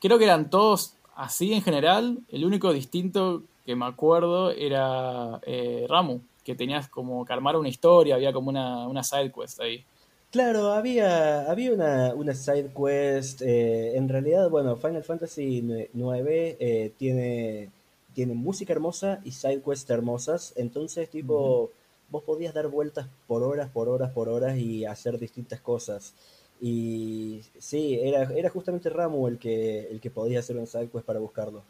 Creo que eran todos así en general. El único distinto que me acuerdo era eh, Ramu, que tenías como que armar una historia, había como una, una side quest ahí. Claro, había, había una, una side quest. Eh, en realidad, bueno, Final Fantasy IX eh, tiene, tiene música hermosa y side quests hermosas. Entonces, tipo, uh -huh. vos podías dar vueltas por horas, por horas, por horas y hacer distintas cosas. Y sí, era, era justamente Ramu el que, el que podía hacer un side quest para buscarlo.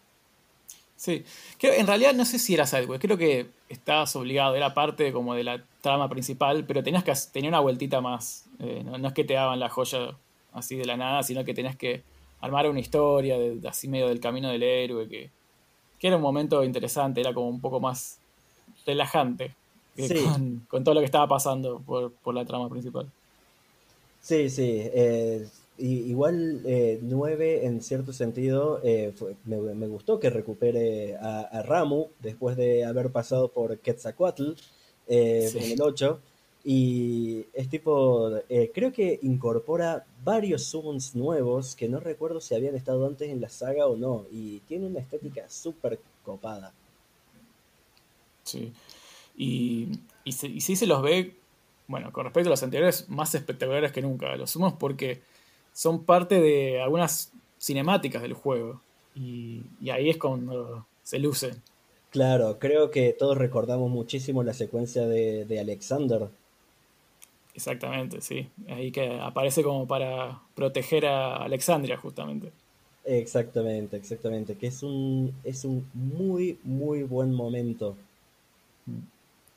Sí, creo, en realidad no sé si era sidequest, creo que estabas obligado, era parte como de la trama principal, pero tenías que tenía una vueltita más. Eh, no, no, es que te daban la joya así de la nada, sino que tenías que armar una historia de, de así medio del camino del héroe, que, que, era un momento interesante, era como un poco más relajante sí. con, con, todo lo que estaba pasando por, por la trama principal. Sí, sí. Eh, igual eh, 9 en cierto sentido eh, fue, me, me, gustó que recupere a, a, Ramu después de haber pasado por Quetzalcoatl eh, sí. en el 8 y es tipo eh, creo que incorpora varios summons nuevos que no recuerdo si habían estado antes en la saga o no y tiene una estética súper copada. Sí. Y, y, se, y sí se los ve bueno con respecto a los anteriores más espectaculares que nunca los summons porque son parte de algunas cinemáticas del juego. Y, y, ahí es cuando se lucen. Claro, creo que todos recordamos muchísimo la secuencia de, de, Alexander. Exactamente, sí. Ahí que aparece como para proteger a Alexandria, justamente. Exactamente, exactamente. Que es un, es un muy, muy buen momento.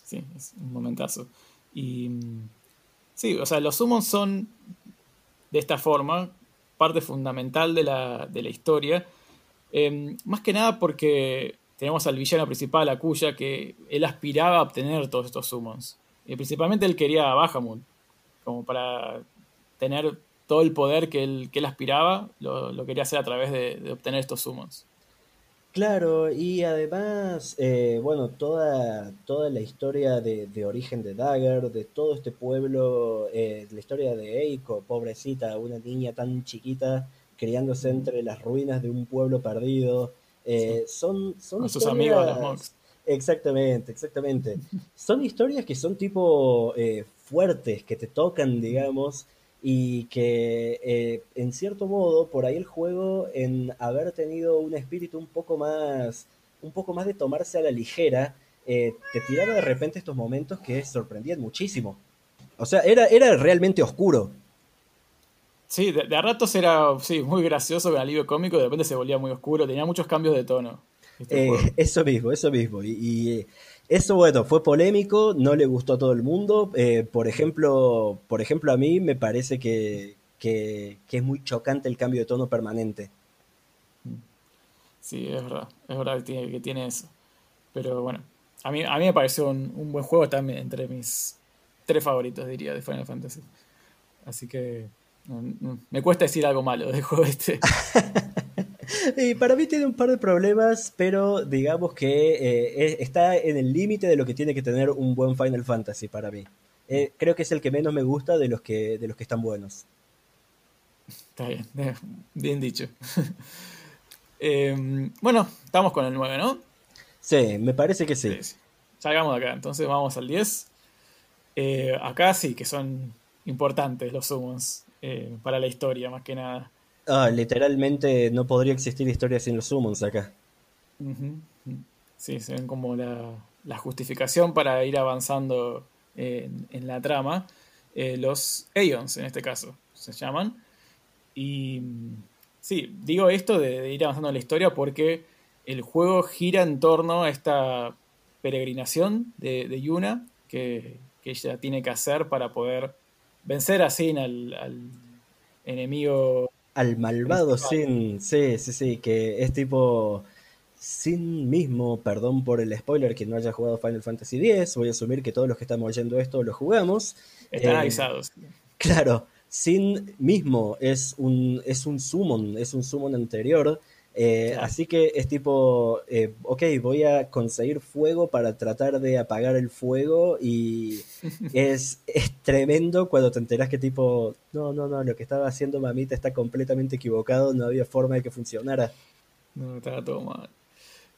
Sí, es un momentazo. Y sí, o sea, los summons son de esta forma, parte fundamental de la, de la historia. Eh, más que nada porque tenemos al villano principal, Akuya, que él aspiraba a obtener todos estos summons. Y principalmente él quería a Bahamut, como para tener todo el poder que él, que aspiraba, lo, lo, quería hacer a través de, de obtener estos summons. Claro, y además, eh, bueno, toda, toda la historia de, de, origen de Dagger, de todo este pueblo, eh, la historia de Eiko, pobrecita, una niña tan chiquita criándose entre las ruinas de un pueblo perdido, eh, sí. son, son Con sus amigos los monks. Exactamente, exactamente. son historias que son tipo eh, fuertes, que te tocan, digamos, y que eh, en cierto modo por ahí el juego en haber tenido un espíritu un poco más un poco más de tomarse a la ligera eh, te tiraba de repente estos momentos que sorprendían muchísimo. O sea era, era realmente oscuro. Sí de, de a ratos era sí, muy gracioso con alivio cómico de repente se volvía muy oscuro tenía muchos cambios de tono este eh, eso mismo eso mismo. Y, y eso, bueno, fue polémico, no le gustó a todo el mundo. Eh, por, ejemplo, por ejemplo, a mí me parece que, que, que, es muy chocante el cambio de tono permanente. Sí, es verdad, es verdad que tiene, que tiene eso. Pero bueno, a mí, a mí me pareció un, un buen juego también entre mis tres favoritos, diría, de Final Fantasy. Así que no, no, me cuesta decir algo malo del juego este. Y para mí tiene un par de problemas, pero digamos que eh, está en el límite de lo que tiene que tener un buen Final Fantasy para mí. Eh, creo que es el que menos me gusta de los que, de los que están buenos. Está bien, bien dicho. eh, bueno, estamos con el 9, ¿no? Sí, me parece que sí. sí. Salgamos de acá, entonces vamos al 10. Eh, acá sí que son importantes los summons eh, para la historia, más que nada. Ah, literalmente no podría existir historia sin los summons acá. Sí, se ven como la, la, justificación para ir avanzando en, en la trama. Eh, los Aeons, en este caso, se llaman. Y sí, digo esto de, ir avanzando en la historia porque el juego gira en torno a esta peregrinación de, de Yuna que, que, ella tiene que hacer para poder vencer así al, al enemigo al malvado Sin, sí, sí, sí, que es tipo. sin mismo, perdón por el spoiler, que no haya jugado Final Fantasy X, voy a asumir que todos los que estamos oyendo esto lo jugamos. Están avisados. Claro, sin mismo es un, es un summon, es un summon anterior. Eh, así que es tipo, eh, ok, voy a conseguir fuego para tratar de apagar el fuego y es, es tremendo cuando te enteras que tipo, no, no, no, lo que estaba haciendo mamita está completamente equivocado, no había forma de que funcionara. No, estaba todo mal.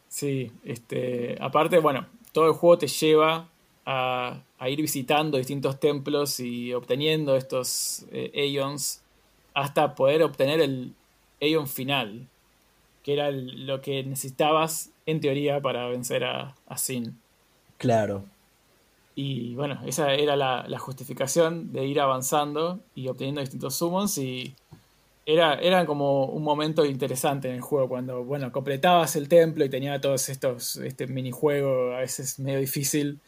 Sí, este, aparte, bueno, todo el juego te lleva a, ir visitando distintos templos y obteniendo estos eh, Aeons hasta poder obtener el Aeon final, que era lo que necesitabas en teoría para vencer a, a Sin. Claro. Y bueno, esa era la, la, justificación de ir avanzando y obteniendo distintos summons y era, era como un momento interesante en el juego cuando, bueno, completabas el templo y tenía todos estos, este minijuego a veces medio difícil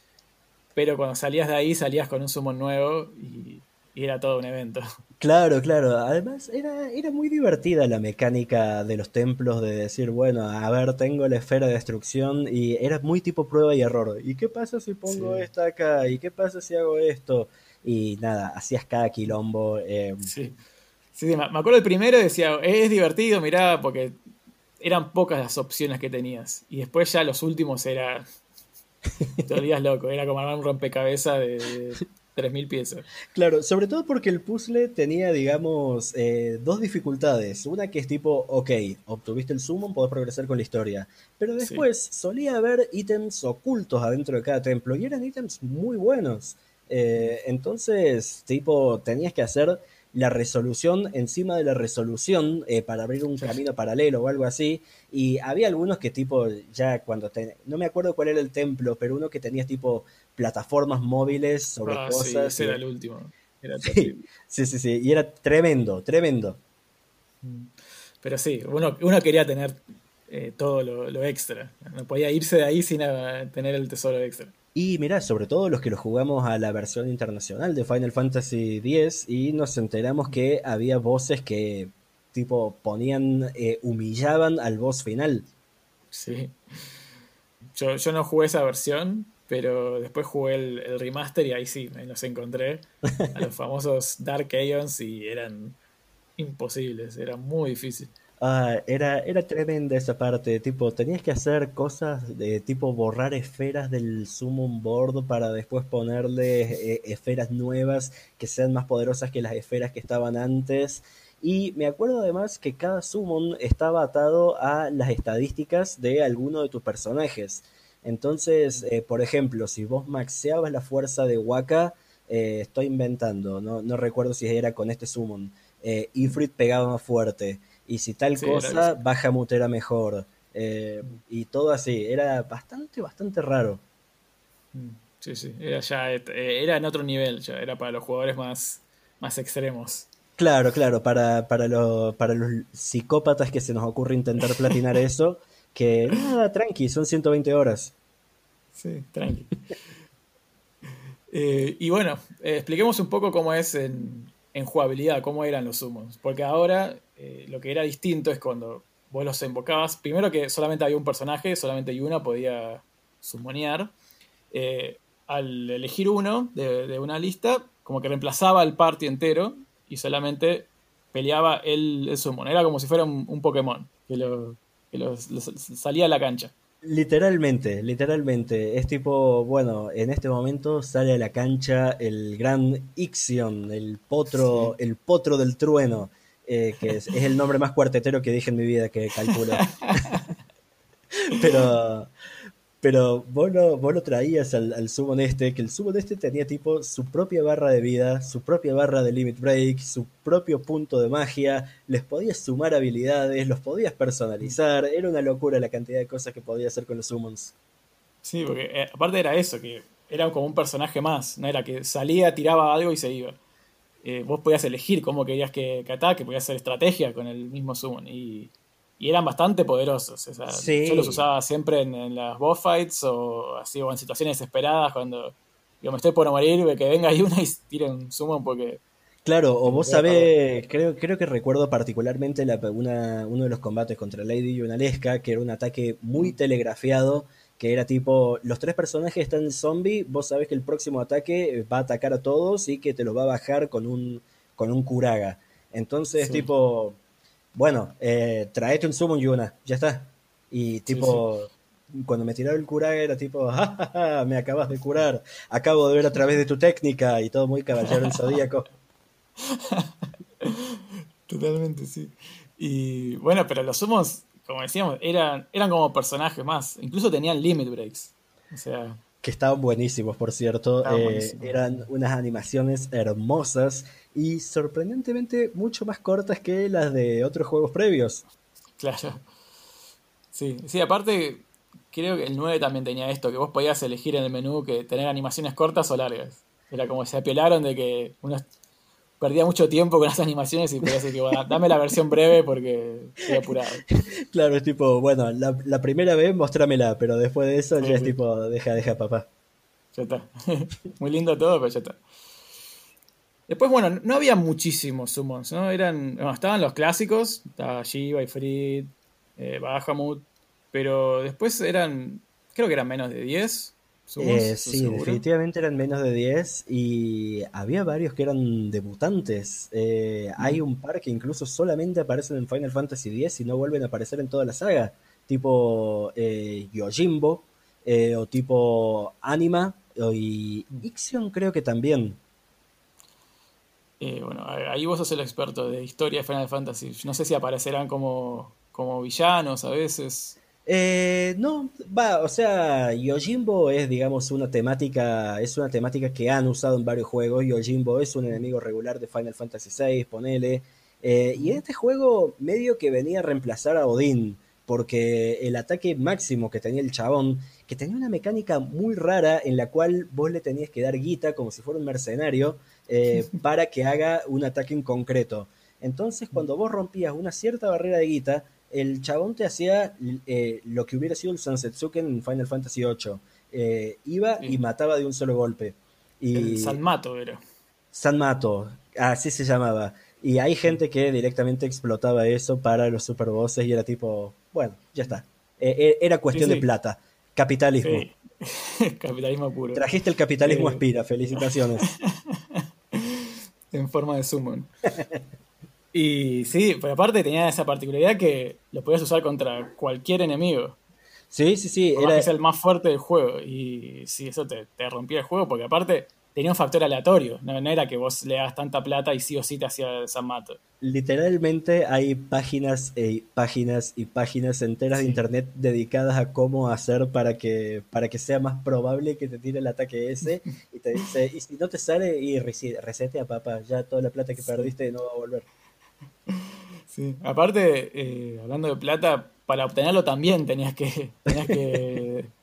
pero cuando salías de ahí salías con un summon nuevo y, era todo un evento. Claro, claro. Además, era, era muy divertida la mecánica de los templos de decir, bueno, a ver, tengo la esfera de destrucción y era muy tipo prueba y error. ¿Y qué pasa si pongo esta acá? ¿Y qué pasa si hago esto? Y nada, hacías cada quilombo. Eh, sí. sí, me acuerdo el primero decía, es divertido, mirá, porque eran pocas las opciones que tenías. Y después ya los últimos era te olvidas loco, era como un rompecabezas de 3.000 piezas. Claro, sobre todo porque el puzzle tenía, digamos, eh, dos dificultades. Una que es tipo, ok, obtuviste el summon, podés progresar con la historia. Pero después solía haber ítems ocultos adentro de cada templo y eran ítems muy buenos. Eh, entonces, tipo, tenías que hacer la resolución encima de la resolución eh, para abrir un camino paralelo o algo así. Y había algunos que tipo, ya cuando... no me acuerdo cuál era el templo, pero uno que tenía tipo plataformas móviles sobre ah, cosas. Sí, ese era el último. sí, sí, sí, y era tremendo, tremendo. Mm. Pero sí, uno, uno quería tener eh, todo lo, lo, extra. No podía irse de ahí sin eh, tener el tesoro extra. Y mirá, sobre todo los que lo jugamos a la versión internacional de Final Fantasy X y nos enteramos que había voces que tipo ponían, eh, humillaban al boss final. Sí. Yo, yo, no jugué esa versión, pero después jugué el, remaster y ahí sí, me los encontré a los famosos Dark Aeons y eran imposibles, era muy difícil. Ah, era, era tremenda esa parte, tipo, tenías que hacer cosas de tipo borrar esferas del Summon Board para después ponerle eh, esferas nuevas que sean más poderosas que las esferas que estaban antes. Y me acuerdo además que cada Summon estaba atado a las estadísticas de alguno de tus personajes. Entonces, eh, por ejemplo, si vos maxeabas la fuerza de Waka, eh, estoy inventando, no, no recuerdo si era con este Summon, Ifrit pegaba más fuerte y si tal cosa, baja mutera mejor. Eh, y todo así, era bastante, bastante raro. Mm, sí, sí, era ya, eh, era en otro nivel, ya era para los jugadores más, más extremos. Claro, claro, para, para, para los psicópatas que se nos ocurre intentar platinar eso, que nada, tranqui, son 120 horas. Sí, tranqui. Eh, y bueno, expliquemos un poco cómo es en, en jugabilidad, cómo eran los summons. Porque ahora eh, lo que era distinto es cuando vos los invocabas. Primero que solamente había un personaje, solamente Yuna podía summonear. Eh, al elegir uno de, una lista, como que reemplazaba al party entero y solamente peleaba el, el summon. Era como si fuera un, Pokémon que, lo, salía a la cancha. Literalmente, literalmente. Es tipo, bueno, en este momento sale a la cancha el gran Ixion, el potro, el potro del trueno. Eh, que es, el nombre más cuartetero que dije en mi vida que calculo. pero pero vos lo, traías al, al Summon este, que el Summon este tenía tipo su propia barra de vida, su propia barra de Limit Break, su propio punto de magia, les podías sumar habilidades, los podías personalizar, era una locura la cantidad de cosas que podías hacer con los Summons. Sí, porque eh, aparte era eso, que era como un personaje más, no era que salía, tiraba algo y se iba. Eh, vos podías elegir cómo querías que, que, ataque, podías hacer estrategia con el mismo summon. Y, eran bastante poderosos. Yo los usaba siempre en, las boss fights o así o en situaciones desesperadas cuando digo, me estoy por morir, que venga ahí una y tire un summon porque Claro, o vos sabés, creo, creo que recuerdo particularmente la, una, uno de los combates contra Lady y Unalesca, que era un ataque muy telegrafiado, que era tipo, los tres personajes están en zombie, vos sabés que el próximo ataque va a atacar a todos y que te lo va a bajar con un, con un Kuraga. Entonces, tipo, bueno, eh, traete un Summon Yuna, ya está. Y tipo, cuando me tiraron el Kuraga era tipo, ¡Ja, me acabas de curar, acabo de ver a través de tu técnica y todo muy caballero en zodíaco. Totalmente, sí. Y bueno, pero los sumos, como decíamos, eran, eran como personajes más. Incluso tenían limit breaks. O sea. Que estaban buenísimos, por cierto. Eh, eran unas animaciones hermosas y sorprendentemente mucho más cortas que las de otros juegos previos. Claro. Sí, sí, aparte, creo que el 9 también tenía esto, que vos podías elegir en el menú que tener animaciones cortas o largas. Era como se apelaron de que unos perdía mucho tiempo con las animaciones y podía decir que bueno, dame la versión breve porque estoy apurado. Claro, es tipo, bueno, la, primera vez mostrámela, pero después de eso ya es tipo, deja, deja, papá. Ya está. Muy lindo todo, pero ya está. Después, bueno, no había muchísimos summons, ¿no? Eran, bueno, estaban los clásicos, estaba Shiva, Ifrit, eh, Bahamut, pero después eran, creo que eran menos de 10. Eh, sí, definitivamente eran menos de 10 y había varios que eran debutantes. Eh, hay un par que incluso solamente aparecen en Final Fantasy X y no vuelven a aparecer en toda la saga, tipo eh, Yojimbo o tipo Anima y Ixion creo que también. bueno, ahí vos sos el experto de historia de Final Fantasy. No sé si aparecerán como, como villanos a veces. Eh, no, va, o sea, Yojimbo es, digamos, una temática, es una temática que han usado en varios juegos. Yojimbo es un enemigo regular de Final Fantasy VI, ponele. Eh, y en este juego medio que venía a reemplazar a Odín, porque el ataque máximo que tenía el chabón, que tenía una mecánica muy rara en la cual vos le tenías que dar guita como si fuera un mercenario eh, para que haga un ataque en concreto. Entonces, cuando vos rompías una cierta barrera de guita, el chabón te hacía eh, lo que hubiera sido el Sansetsuken en Final Fantasy VIII. Eh, iba y mataba de un solo golpe. Y... El Sanmato era. Sanmato, así se llamaba. Y hay gente que directamente explotaba eso para los superbosses y era tipo, bueno, ya está. E, e, era cuestión de plata. Capitalismo. capitalismo puro. Trajiste el capitalismo aspira, felicitaciones. en forma de summon. Y sí, pero aparte tenía esa particularidad que lo podías usar contra cualquier enemigo. Sí, sí, sí. Era es el más fuerte del juego. Y sí, eso te, rompía el juego, porque aparte tenía un factor aleatorio. No, era que vos le das tanta plata y sí o sí te hacía San Mato. Literalmente hay páginas y páginas y páginas enteras de internet dedicadas a cómo hacer para que, para que sea más probable que te tire el ataque ese. y te dice, y si no te sale, y resete a papá, ya toda la plata que perdiste no va a volver. Sí, aparte, eh, hablando de plata, para obtenerlo también tenías que, tenías que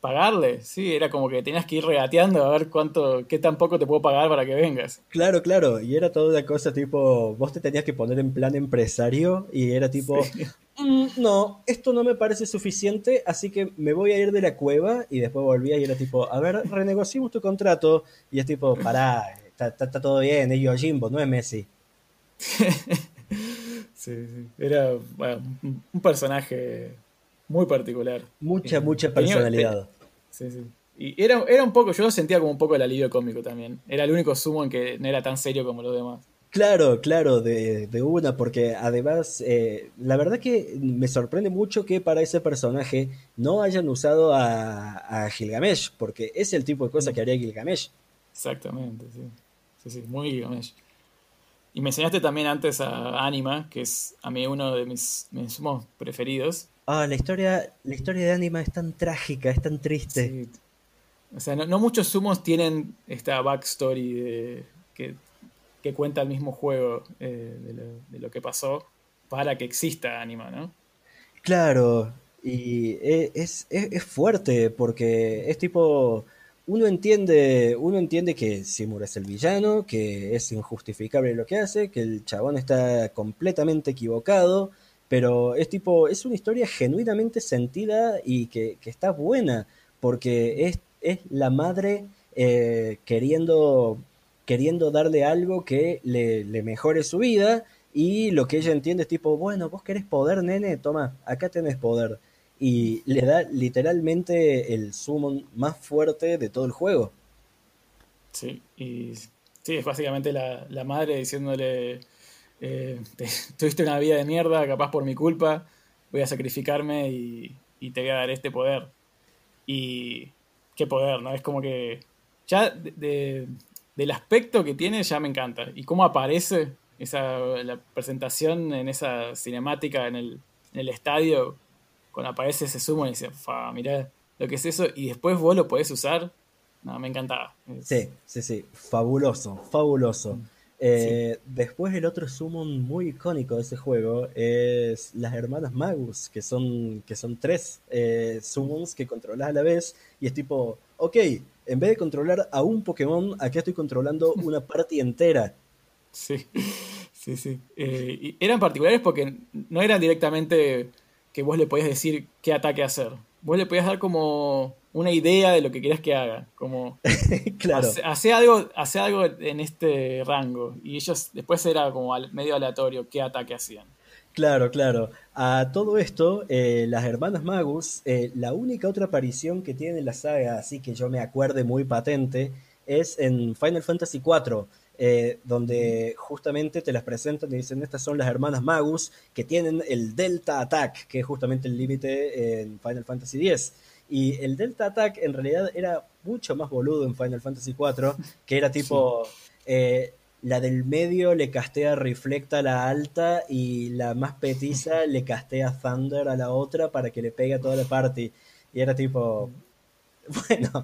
pagarle, sí, era como que tenías que ir regateando a ver cuánto, qué tan poco te puedo pagar para que vengas. Claro, claro, y era toda una cosa tipo, vos te tenías que poner en plan empresario y era tipo, mm, no, esto no me parece suficiente, así que me voy a ir de la cueva y después volvía y era tipo, a ver, renegociamos tu contrato y es tipo, pará, está, está, todo bien, es Jimbo, no es Messi. sí, sí. Era un personaje muy particular. Mucha, mucha personalidad. Sí, sí. Y era, era un poco, yo lo sentía como un poco el alivio cómico también. Era el único sumo en que no era tan serio como los demás. Claro, claro, de, una, porque además, eh, la verdad que me sorprende mucho que para ese personaje no hayan usado a, a Gilgamesh, porque es el tipo de cosa que haría Gilgamesh. Exactamente, sí. Sí, sí, muy Gilgamesh. Y me enseñaste también antes a Anima, que es a mí uno de mis, mis preferidos. Ah, la historia, la historia de Anima es tan trágica, es tan triste. O sea, no, muchos sumos tienen esta backstory de, que, cuenta el mismo juego eh, de, lo, que pasó para que exista Anima, ¿no? Claro, y e, es, es fuerte porque es tipo uno entiende, uno entiende que Simur es el villano, que es injustificable lo que hace, que el chabón está completamente equivocado, pero es tipo, es una historia genuinamente sentida y que, está buena, porque es, es la madre eh, queriendo queriendo darle algo que le, le mejore su vida y lo que ella entiende es tipo, bueno, vos querés poder, nene, toma, acá tenés poder. Y le da literalmente el summon más fuerte de todo el juego. Sí, y sí, es básicamente la, la madre diciéndole, eh, tuviste una vida de mierda, capaz por mi culpa, voy a sacrificarme y, te voy a dar este poder. Y qué poder, ¿no? Es como que ya de, del aspecto que tiene ya me encanta. Y cómo aparece esa, la presentación en esa cinemática en el, en el estadio, cuando aparece ese sumo y dice, fa, mirá lo que es eso, y después vos lo podés usar. No, me encantaba. Sí, sí, sí, fabuloso, fabuloso. Mm, eh, después el otro summon muy icónico de ese juego es las hermanas Magus, que son, que son tres eh, summons que controlas a la vez y es tipo, ok, en vez de controlar a un Pokémon, aquí estoy controlando una party entera. Sí, sí, sí. Eh, y eran particulares porque no eran directamente que vos le podías decir qué ataque hacer. Vos le podías dar como una idea de lo que querías que haga. Como, claro. Hace, algo, hace algo en este rango. Y ellos después era como medio aleatorio qué ataque hacían. Claro, claro. A todo esto, eh, las hermanas Magus, eh, la única otra aparición que tiene en la saga, así que yo me acuerde muy patente, es en Final Fantasy IV eh, donde justamente te las presentan y dicen, estas son las hermanas Magus que tienen el Delta Attack, que es justamente el límite en Final Fantasy X. Y el Delta Attack en realidad era mucho más boludo en Final Fantasy IV, que era tipo... Eh, la del medio le castea Reflecta a la alta y la más petiza le castea Thunder a la otra para que le pegue a toda la party. Y era tipo, Bueno,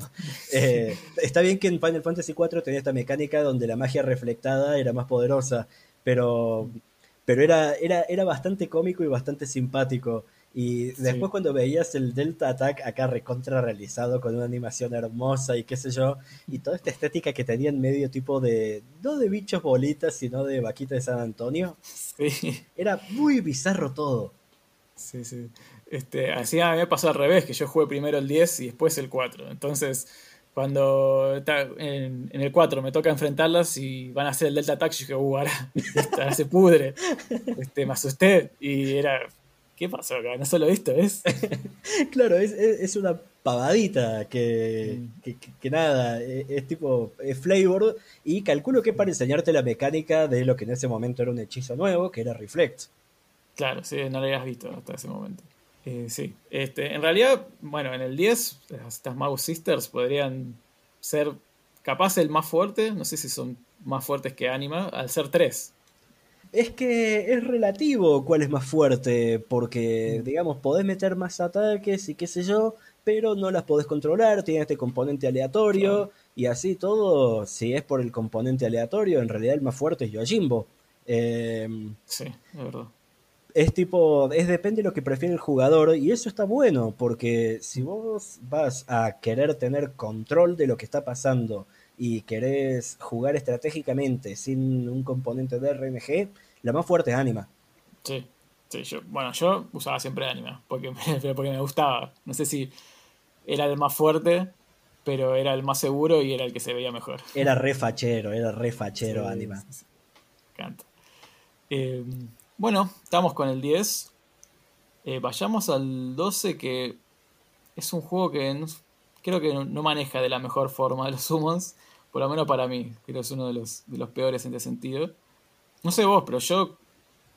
eh, está bien que en Final Fantasy IV tenía esta mecánica donde la magia reflectada era más poderosa, pero, pero era, era, era bastante cómico y bastante simpático. Y después cuando veías el Delta Attack acá recontra realizado con una animación hermosa y qué sé yo, y toda esta estética que tenía en medio tipo de, no de bichos bolitas, sino de vaquita de San Antonio, era muy bizarro todo. Sí, sí. Este, así a mí me pasó al revés, que yo jugué primero el 10 y después el 4. Entonces, cuando en, el 4 me toca enfrentarlas y van a hacer el Delta Attack, yo dije, uh, ahora, se pudre. Este, me asusté y era, ¿qué pasó acá? No solo esto, es. claro, es, una pavadita que, mm. que, nada, e, es, tipo es flavor y calculo que para enseñarte la mecánica de lo que en ese momento era un hechizo nuevo, que era Reflect. Claro, sí, no lo habías visto hasta ese momento. Eh, sí, este, en realidad, bueno, en el 10, estas Mouse Sisters podrían ser capaz el más fuerte, no sé si son más fuertes que Anima, al ser 3. Es que es relativo cuál es más fuerte, porque, mm. digamos, podés meter más ataques y qué sé yo, pero no las podés controlar, tiene este componente aleatorio, y así todo, si es por el componente aleatorio, en realidad el más fuerte es Yojimbo. Eh, sí, es verdad es tipo, es depende de lo que prefiere el jugador y eso está bueno porque si vos vas a querer tener control de lo que está pasando y querés jugar estratégicamente sin un componente de RNG, la más fuerte es Anima. Sí, sí, yo, bueno, yo usaba siempre Anima porque me, porque me gustaba. No sé si era el más fuerte, pero era el más seguro y era el que se veía mejor. Era re fachero, era re fachero Anima. Canta. Eh, bueno, estamos con el 10. Eh, vayamos al 12, que es un juego que creo que no maneja de la mejor forma los summons, por lo menos para mí. Creo que es uno de los, de los peores en ese sentido. No sé vos, pero yo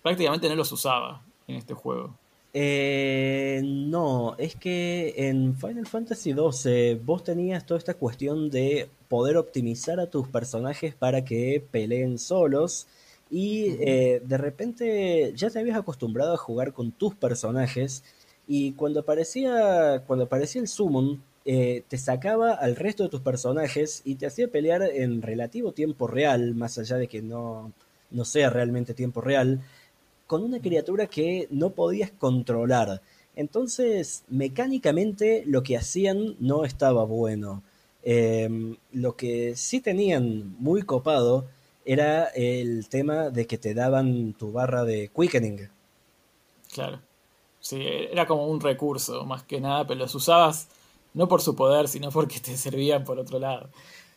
prácticamente no los usaba en este juego. Eh, no, es que en Final Fantasy XII vos tenías toda esta cuestión de poder optimizar a tus personajes para que peleen solos y eh, de repente ya te habías acostumbrado a jugar con tus personajes y cuando aparecía, cuando aparecía el summon, eh, te sacaba al resto de tus personajes y te hacía pelear en relativo tiempo real, más allá de que no, no sea realmente tiempo real, con una criatura que no podías controlar. Entonces, mecánicamente lo que hacían no estaba bueno. Em, lo que sí tenían muy copado era el tema de que te daban tu barra de quickening. Claro. Sí, era como un recurso, más que nada, pero los usabas no por su poder, sino porque te servían por otro lado.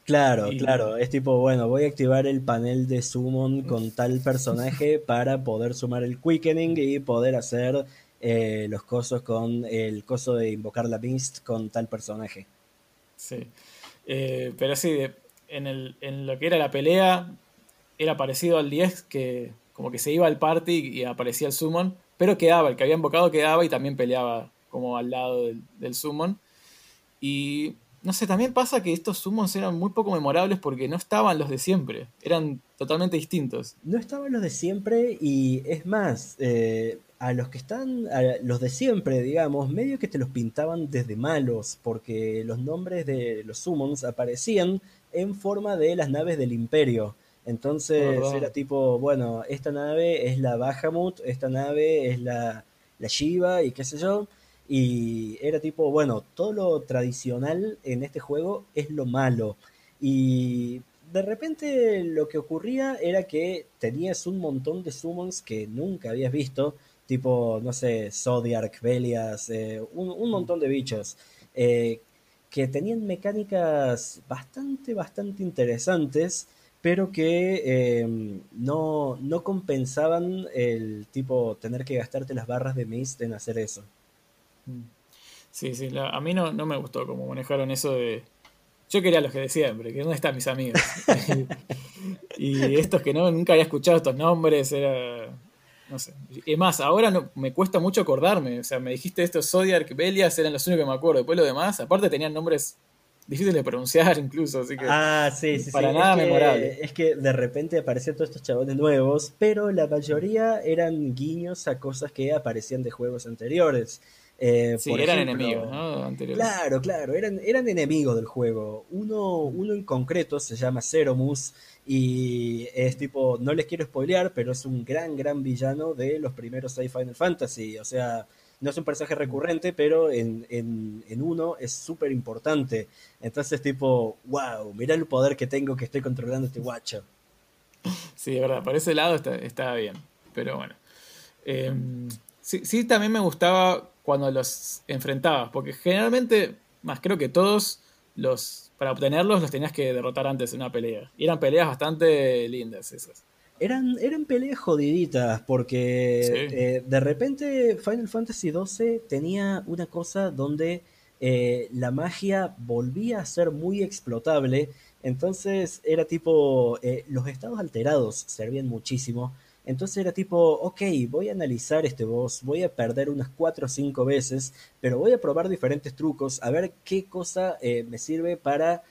Claro, claro. Es tipo, bueno, voy a activar el panel de summon con tal personaje para poder sumar el quickening y poder hacer eh, los cosos con el coso de invocar la beast con tal personaje. Sí. Eh, pero sí, en, el, en lo que era la pelea, era parecido al 10, que como que se iba al party y aparecía el summon, pero quedaba, el que había invocado quedaba y también peleaba como al lado del, del summon. Y no sé, también pasa que estos summons eran muy poco memorables porque no estaban los de siempre, eran totalmente distintos. No estaban los de siempre y es más, eh, a los que están, a los de siempre, digamos, medio que te los pintaban desde malos, porque los nombres de los summons aparecían en forma de las naves del imperio. Entonces era tipo, bueno, esta nave es la Bahamut, esta nave es la, la Shiva y qué sé yo. Y era tipo, bueno, todo lo tradicional en este juego es lo malo. Y de repente lo que ocurría era que tenías un montón de summons que nunca habías visto tipo, no sé, Zodiac, Belias, eh, un, montón de bichos, eh, que tenían mecánicas bastante, bastante interesantes, pero que em, no, no, compensaban el tipo tener que gastarte las barras de Mist en hacer eso. Mm. Sí, sí, a mí no, no me gustó cómo manejaron eso de... Yo quería los que de siempre, que no están mis amigos. y estos que no, nunca había escuchado estos nombres, era no sé. Es más, ahora me cuesta mucho acordarme. O sea, me dijiste esto, Zodiac, Belias eran los únicos que me acuerdo. Después lo demás, aparte tenían nombres difíciles de pronunciar incluso, así que ah, sí, sí, para nada memorable. Es que de repente aparecían todos estos chabones nuevos, pero la mayoría eran guiños a cosas que aparecían de juegos anteriores. Eh, sí, eran enemigos, ¿no? Claro, claro, eran, eran enemigos del juego. Uno, uno en concreto se llama Ceromus y es tipo, no les quiero spoilear, pero es un gran, gran villano de los primeros seis Final Fantasy. O sea, no es un personaje recurrente, pero en, en, uno es súper importante. Entonces, tipo, wow, mira el poder que tengo que estoy controlando este guacho. Sí, de verdad, por ese lado está, bien. Pero bueno. Em, sí, sí, también me gustaba cuando los enfrentabas, porque generalmente, más creo que todos los, para obtenerlos los tenías que derrotar antes en una pelea. Y eran peleas bastante lindas esas. Eran, eran peleas jodiditas, porque eh, de repente Final Fantasy XII tenía una cosa donde eh, la magia volvía a ser muy explotable, entonces era tipo, eh, los estados alterados servían muchísimo, entonces era tipo, ok, voy a analizar este boss, voy a perder unas 4 o 5 veces, pero voy a probar diferentes trucos, a ver qué cosa eh, me sirve para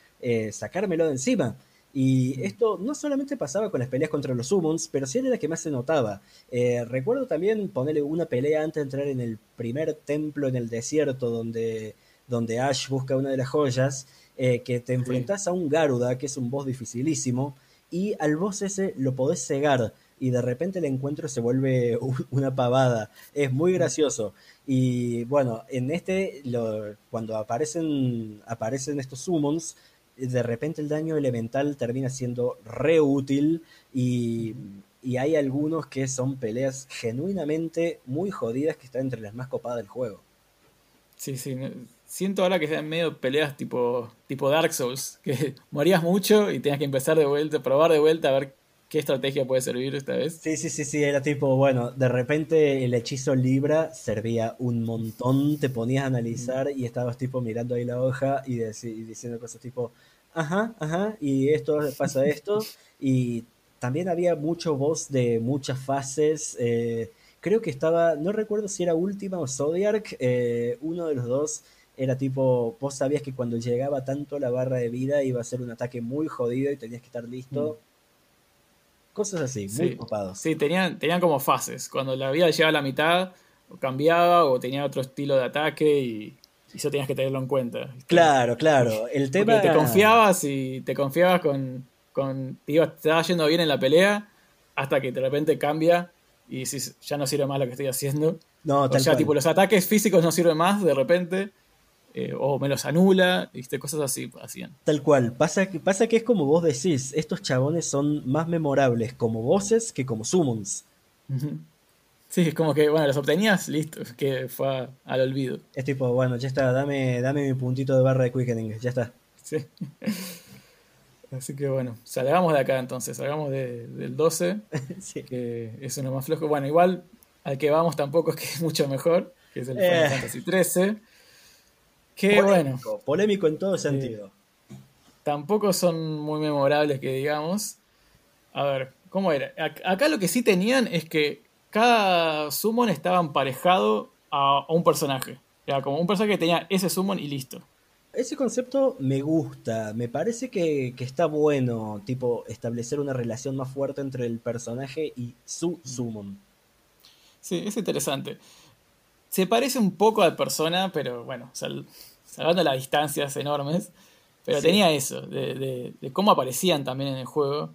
sacármelo de encima. Y esto no solamente pasaba con las peleas contra los summons, pero sí era la que más se notaba. Eh, recuerdo también ponerle una pelea antes de entrar en el primer templo en el desierto donde, donde Ash busca una de las joyas, que te enfrentas a un Garuda, que es un boss dificilísimo, y al boss ese lo podés cegar y de repente el encuentro se vuelve una pavada. Es muy gracioso. Y bueno, en este, lo, cuando aparecen, aparecen estos summons, de repente el daño elemental termina siendo re útil y, y hay algunos que son peleas genuinamente muy jodidas que están entre las más copadas del juego. Sí, sí. Siento ahora que sean medio peleas tipo, tipo Dark Souls, que morías mucho y tenías que empezar de vuelta, probar de vuelta a ver qué estrategia puede servir esta vez. Sí, sí, sí, sí, era tipo, bueno, de repente el hechizo Libra servía un montón, te ponías a analizar y estabas tipo mirando ahí la hoja y, diciendo cosas tipo, ajá, ajá, y esto pasa esto, y también había mucho voz de muchas fases, eh, creo que estaba, no recuerdo si era Última o Zodiac, eh, uno de los dos era tipo, vos sabías que cuando llegaba tanto la barra de vida iba a ser un ataque muy jodido y tenías que estar listo. Mm. Cosas así, muy copados. Sí, tenían, tenían como fases. Cuando la vida llegaba a la mitad, cambiaba o tenía otro estilo de ataque y, eso tenías que tenerlo en cuenta. Claro, claro. El tema. te confiabas y te confiabas con. con te, estaba yendo bien en la pelea hasta que de repente cambia y ya no sirve más lo que estoy haciendo. No, o sea, tipo, los ataques físicos no sirven más de repente eh, o me los anula, ¿viste? cosas así hacían. Tal cual, pasa que, pasa que es como vos decís, estos chabones son más memorables como voces que como summons. Sí, es como que, bueno, los obtenías, listo, que fue al olvido. Es tipo, bueno, ya está, dame, dame mi puntito de barra de quickening, ya está. Sí. Así que bueno, salgamos de acá entonces, salgamos del 12, que es uno más flojo. Bueno, igual al que vamos tampoco es que es mucho mejor, que es el Final eh. Fantasy 13. Que bueno. Polémico en todo sentido. tampoco son muy memorables que digamos. A ver, ¿cómo era? Acá lo que sí tenían es que cada summon estaba emparejado a, un personaje. Era como un personaje que tenía ese summon y listo. Ese concepto me gusta, me parece que, está bueno, tipo, establecer una relación más fuerte entre el personaje y su summon. Sí, es interesante. Se parece un poco a persona, pero bueno, salvando las distancias enormes. Pero tenía eso, de, cómo aparecían también en el juego.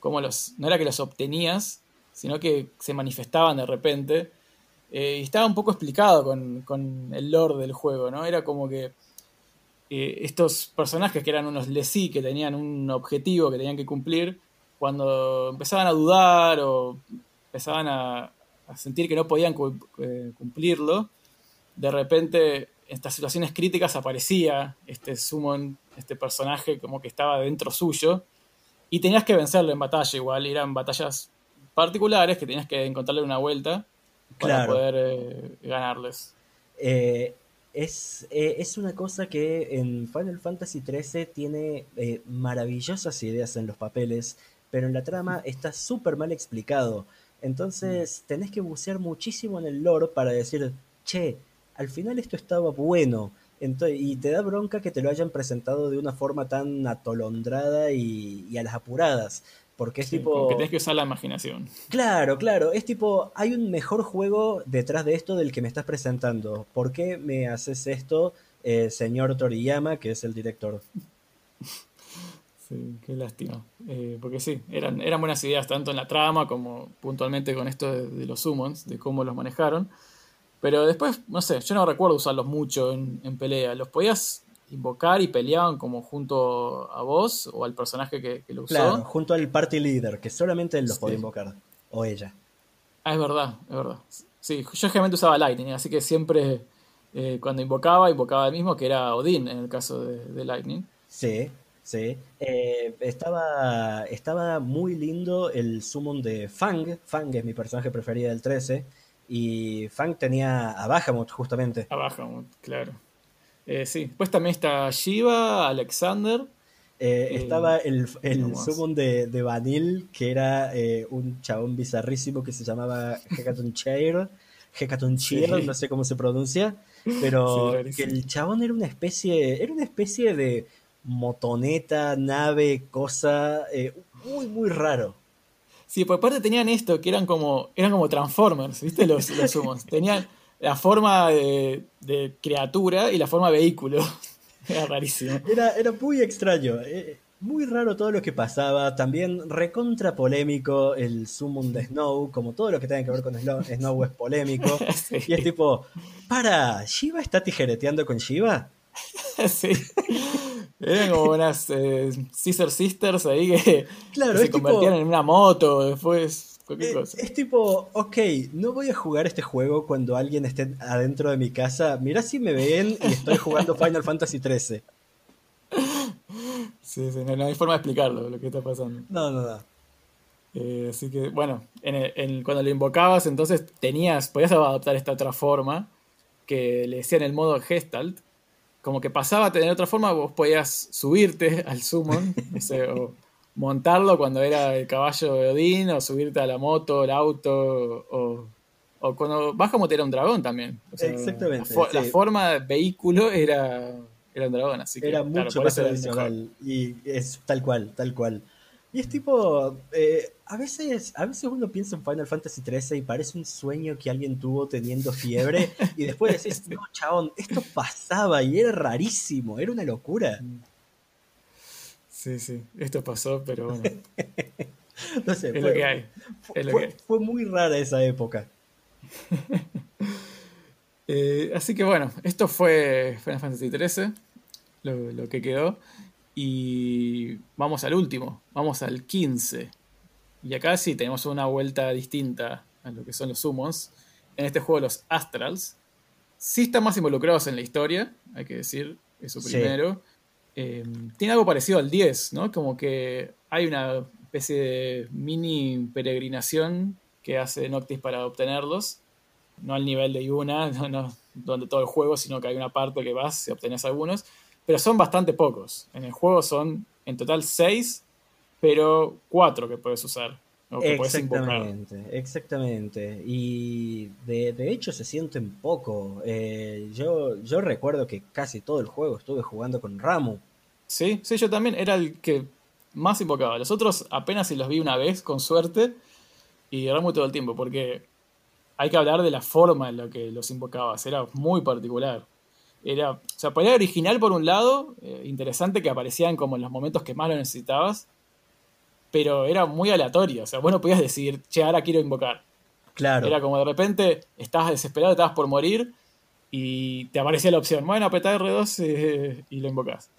Cómo los, no era que los obtenías, sino que se manifestaban de repente. Eh, y estaba un poco explicado con, el lore del juego, ¿no? Era como que eh, estos personajes que eran unos Lesi, que tenían un objetivo que tenían que cumplir, cuando empezaban a dudar o empezaban a, a sentir que no podían eh, cumplirlo, de repente en estas situaciones críticas aparecía este summon, este personaje como que estaba dentro suyo, y tenías que vencerlo en batalla igual, eran batallas particulares que tenías que encontrarle una vuelta para poder eh, ganarles. Eh, es, es, una cosa que en Final Fantasy XIII tiene maravillosas ideas en los papeles, pero en la trama está súper mal explicado. Entonces mm. tenés que bucear muchísimo en el lore para decir, che, al final esto estaba bueno. y te da bronca que te lo hayan presentado de una forma tan atolondrada y, a las apuradas. Porque es tipo. Que tenés que usar la imaginación. Claro, claro. Es tipo, hay un mejor juego detrás de esto del que me estás presentando. ¿Por qué me haces esto, eh, señor Toriyama, que es el director? Sí, qué lástima. Eh, porque sí, eran, eran buenas ideas tanto en la trama como puntualmente con esto de, los summons, de cómo los manejaron. Pero después, no sé, yo no recuerdo usarlos mucho en, pelea. ¿Los podías invocar y peleaban como junto a vos o al personaje que, lo usó? Claro, junto al party leader, que solamente él los podía invocar. O ella. Ah, es verdad, es verdad. Sí, yo generalmente usaba Lightning, así que siempre eh, cuando invocaba, invocaba el mismo, que era Odin en el caso de, de Lightning. Sí. Sí, eh, estaba, estaba muy lindo el summon de Fang. Fang es mi personaje preferido del 13. Y Fang tenía a Bahamut, justamente. A Bahamut, claro. Eh, sí, pues también está Shiva, Alexander. Eh, estaba el, el summon de, de, Vanille, que era un chabón bizarrísimo que se llamaba Hekaton Chair. Hekaton Chair, no sé cómo se pronuncia. Pero que el chabón era una especie. Era una especie de motoneta, nave, cosa, eh, muy, muy raro. Sí, por parte tenían esto, que eran como, eran como Transformers, ¿viste? Los, los humos. Tenían la forma de, criatura y la forma de vehículo. Era rarísimo. Era, era muy extraño. Eh, muy raro todo lo que pasaba. También recontra polémico el summon de Snow. Como todo lo que tenga que ver con Snow, Snow es polémico. Y es tipo, para, ¿Shiva está tijereteando con Shiva? sí. Eran como unas eh, Sister Sisters ahí que, se convertían en una moto después. Cualquier es, cosa. es tipo, ok, no voy a jugar este juego cuando alguien esté adentro de mi casa. Mirá si me ven y estoy jugando Final Fantasy XIII. Sí, sí, no, hay forma de explicarlo lo que está pasando. No, no, no. Eh, así que, bueno, en cuando lo invocabas, entonces tenías, podías adaptar esta otra forma que le decían el modo Gestalt, como que pasaba a tener otra forma, vos podías subirte al summon, o montarlo cuando era el caballo de Odín, o subirte a la moto, el auto, o, o cuando Bahamut era un dragón también. Exactamente. La, forma de vehículo era, era un dragón, así que. Era mucho más tradicional. Y es tal cual, tal cual. Y es tipo, eh, a veces, a veces uno piensa en Final Fantasy XIII y parece un sueño que alguien tuvo teniendo fiebre y después decís, no, chabón, esto pasaba y era rarísimo, era una locura. Sí, sí, esto pasó, pero bueno. no sé, es lo que hay. fue, muy rara esa época. Eh, así que bueno, esto fue Final Fantasy XIII, lo, lo que quedó. Y vamos al último, vamos al 15. Y acá sí tenemos una vuelta distinta a lo que son los summons. En este juego los Astrals sí están más involucrados en la historia, hay que decir, eso primero. Eh, tiene algo parecido al 10, ¿no? Como que hay una especie de mini peregrinación que hace Noctis para obtenerlos. No al nivel de Yuna, donde todo el juego, sino que hay una parte que vas y obtenés algunos. Pero son bastante pocos. En el juego son en total 6, pero 4 que puedes usar. Exactamente, exactamente. Y de, hecho se sienten poco. Eh, yo, yo recuerdo que casi todo el juego estuve jugando con Ramu. Sí, sí, yo también era el que más invocaba. Los otros apenas si los vi una vez, con suerte, y Ramu todo el tiempo, porque hay que hablar de la forma en la que los invocabas. Era muy particular. Era, o sea, podía original por un lado, eh, interesante que aparecían como en los momentos que más lo necesitabas, pero era muy aleatorio. O sea, vos no podías decir, che, ahora quiero invocar. Claro. Era como de repente estabas desesperado, estabas por morir y te aparecía la opción, bueno, apretá R2 eh, y lo invocás.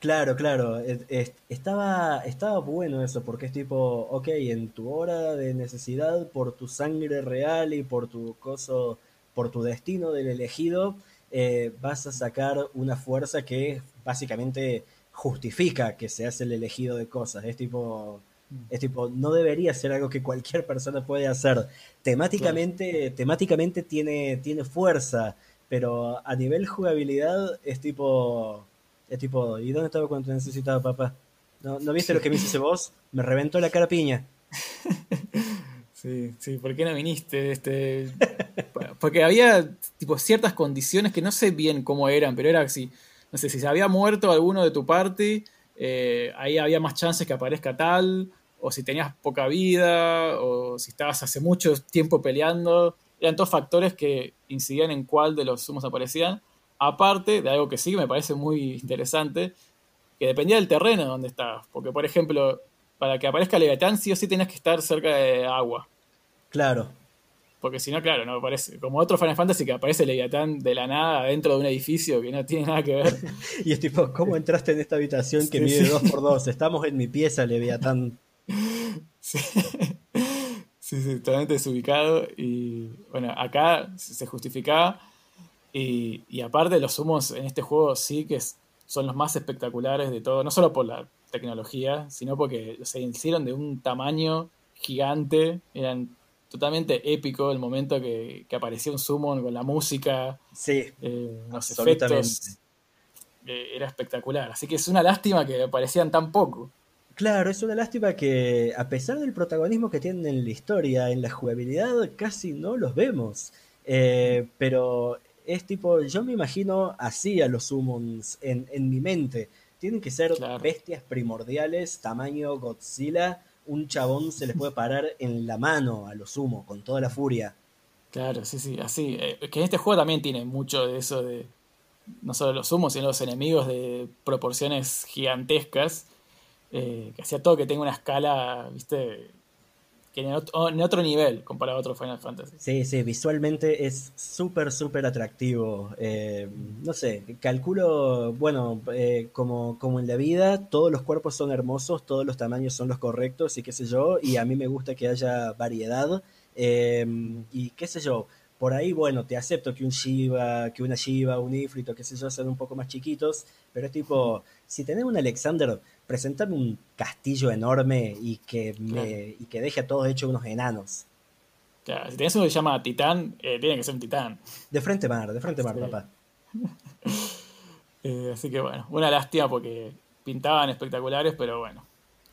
Claro, claro. Estaba, estaba bueno eso, porque es tipo, ok, en tu hora de necesidad, por tu sangre real y por tu coso, por tu destino del elegido, eh, vas a sacar una fuerza que básicamente justifica que seas el elegido de cosas. Es tipo. Es tipo, no debería ser algo que cualquier persona puede hacer. Temáticamente, temáticamente tiene, tiene fuerza, pero a nivel jugabilidad es tipo es tipo, ¿y dónde estaba cuando te necesitaba papá? ¿No, ¿no viste lo que me hice vos? Me reventó la cara piña. Sí, sí, ¿por qué no viniste? Este, porque había tipo ciertas condiciones que no sé bien cómo eran, pero era así. No sé, si se había muerto alguno de tu party, eh, ahí había más chances que aparezca tal, o si tenías poca vida, o si estabas hace mucho tiempo peleando. Eran todos factores que incidían en cuál de los sumos aparecían. Aparte de algo que sí me parece muy interesante, que dependía del terreno donde estabas. Porque, por ejemplo, para que aparezca Leviatán, sí o sí tenías que estar cerca de agua. Claro. Porque si no, claro, no parece. Como otro Final Fantasy que aparece Leviatán de la nada dentro de un edificio que no tiene nada que ver. y es tipo, ¿cómo entraste en esta habitación que mide 2x2? Estamos en mi pieza, Leviatán. Sí. sí, sí, totalmente desubicado. Y bueno, acá se justificaba y, aparte los humos en este juego sí que son los más espectaculares de todo, no solo por la tecnología, sino porque se hicieron de un tamaño gigante, eran totalmente épico el momento que, aparecía un summon con la música, sí, eh, los efectos, eh, era espectacular, así que es una lástima que aparecían tan poco. Claro, es una lástima que a pesar del protagonismo que tienen en la historia, en la jugabilidad, casi no los vemos. Eh, pero es tipo, yo me imagino así a los summons en, mi mente. Tienen que ser bestias primordiales, tamaño Godzilla. Un chabón se les puede parar en la mano a los sumo, con toda la furia. Claro, sí, sí, así. Eh, que en este juego también tiene mucho de eso de. No solo los sumos, sino los enemigos de proporciones gigantescas. Eh, que hacía todo que tenga una escala, viste, en, otro, nivel comparado a otro Final Fantasy. Sí, sí, visualmente es súper, súper atractivo. Eh, no sé, calculo, bueno, eh, como, como en la vida, todos los cuerpos son hermosos, todos los tamaños son los correctos y qué sé yo, y a mí me gusta que haya variedad. Eh, y qué sé yo, por ahí, bueno, te acepto que un Shiva, que una Shiva, un Ifrito, qué sé yo, sean un poco más chiquitos, pero es tipo, si tenés un Alexander presentame un castillo enorme y que, me, y que deje a todos hechos unos enanos. Claro, si tenés uno que se llama Titán, eh, tiene que ser un Titán. De frente mar, de frente mar, papá. Eh, así que bueno, una lástima porque pintaban espectaculares, pero bueno,